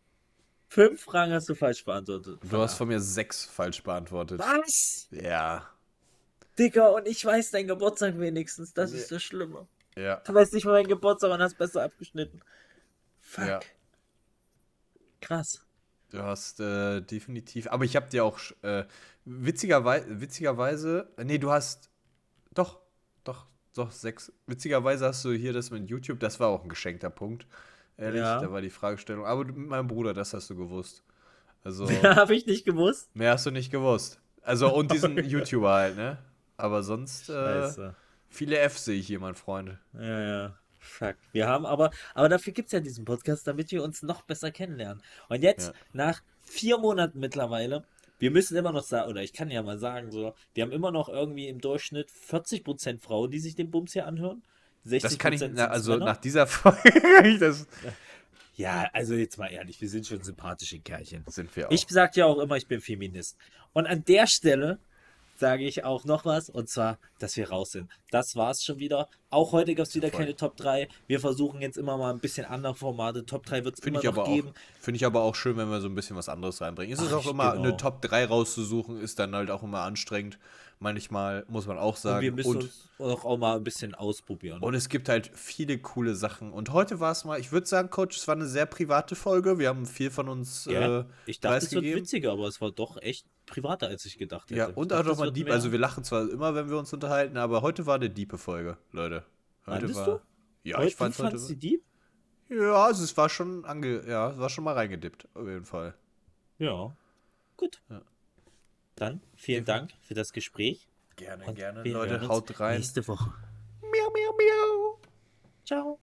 Fünf Fragen hast du falsch beantwortet. Du hast von mir sechs falsch beantwortet. Was? Ja. Digga, und ich weiß deinen Geburtstag wenigstens. Das ist das Schlimme. Ja. Du weißt nicht mal meinen Geburtstag und hast besser abgeschnitten. Fuck. Ja. Krass. Du hast äh, definitiv. Aber ich habe dir auch äh, witzigerweise, witzigerweise. Nee, du hast. Doch, doch, doch, sechs. Witzigerweise hast du hier das mit YouTube. Das war auch ein geschenkter Punkt. Ehrlich, Ja. da war die Fragestellung. Aber mit meinem Bruder, das hast du gewusst. Also, Habe ich nicht gewusst. mehr hast du nicht gewusst. Also, und diesen YouTuber halt, ne? Aber sonst. Äh, viele F sehe ich hier, mein Freund. Ja, ja. Fuck. Wir haben aber, aber dafür gibt es ja diesen Podcast, damit wir uns noch besser kennenlernen. Und jetzt, Ja. nach vier Monaten mittlerweile, wir müssen immer noch sagen, oder ich kann ja mal sagen, so, wir haben immer noch irgendwie im Durchschnitt 40% Frauen, die sich den Bums hier anhören. 60% Das kann ich, na, also Männer. nach dieser Folge, kann ich das Ja, also jetzt mal ehrlich, wir sind schon sympathische Kerlchen. sind wir auch. Ich sag ja auch immer, ich bin Feminist. Und an der Stelle sage ich auch noch was, und zwar, dass wir raus sind. Das war's schon wieder. Auch heute gab es wieder Voll. keine Top 3. Wir versuchen jetzt immer mal ein bisschen andere Formate. Top 3 wird es Finde immer ich, noch geben. auch, finde ich aber auch schön, wenn wir so ein bisschen was anderes reinbringen. Es ist Ach, auch immer, genau. eine Top 3 rauszusuchen, ist dann halt auch immer anstrengend. Manchmal muss man auch Und sagen. wir müssen Und, uns auch, auch mal ein bisschen ausprobieren. und es gibt halt viele coole Sachen. Und heute war es mal, ich würde sagen, Coach, es war eine sehr private Folge. Wir haben viel von uns ja, äh, ich dachte, es wird witziger, aber es war doch echt privater, als ich gedacht hätte. Ja, und auch noch es mal wird deep. mehr- Also wir lachen zwar immer, wenn wir uns unterhalten, aber heute war eine diepe Folge, Leute. Heute war. du? Ja, Heute- ich fand du heute. die Dieb? Ja, also es war schon ange, ja, es war schon mal reingedippt, auf jeden Fall. Ja. Gut. Ja. Dann vielen Dank für das Gespräch. Gerne, Und gerne. Leute, haut rein. Nächste Woche. Miau, miau, miau. Ciao.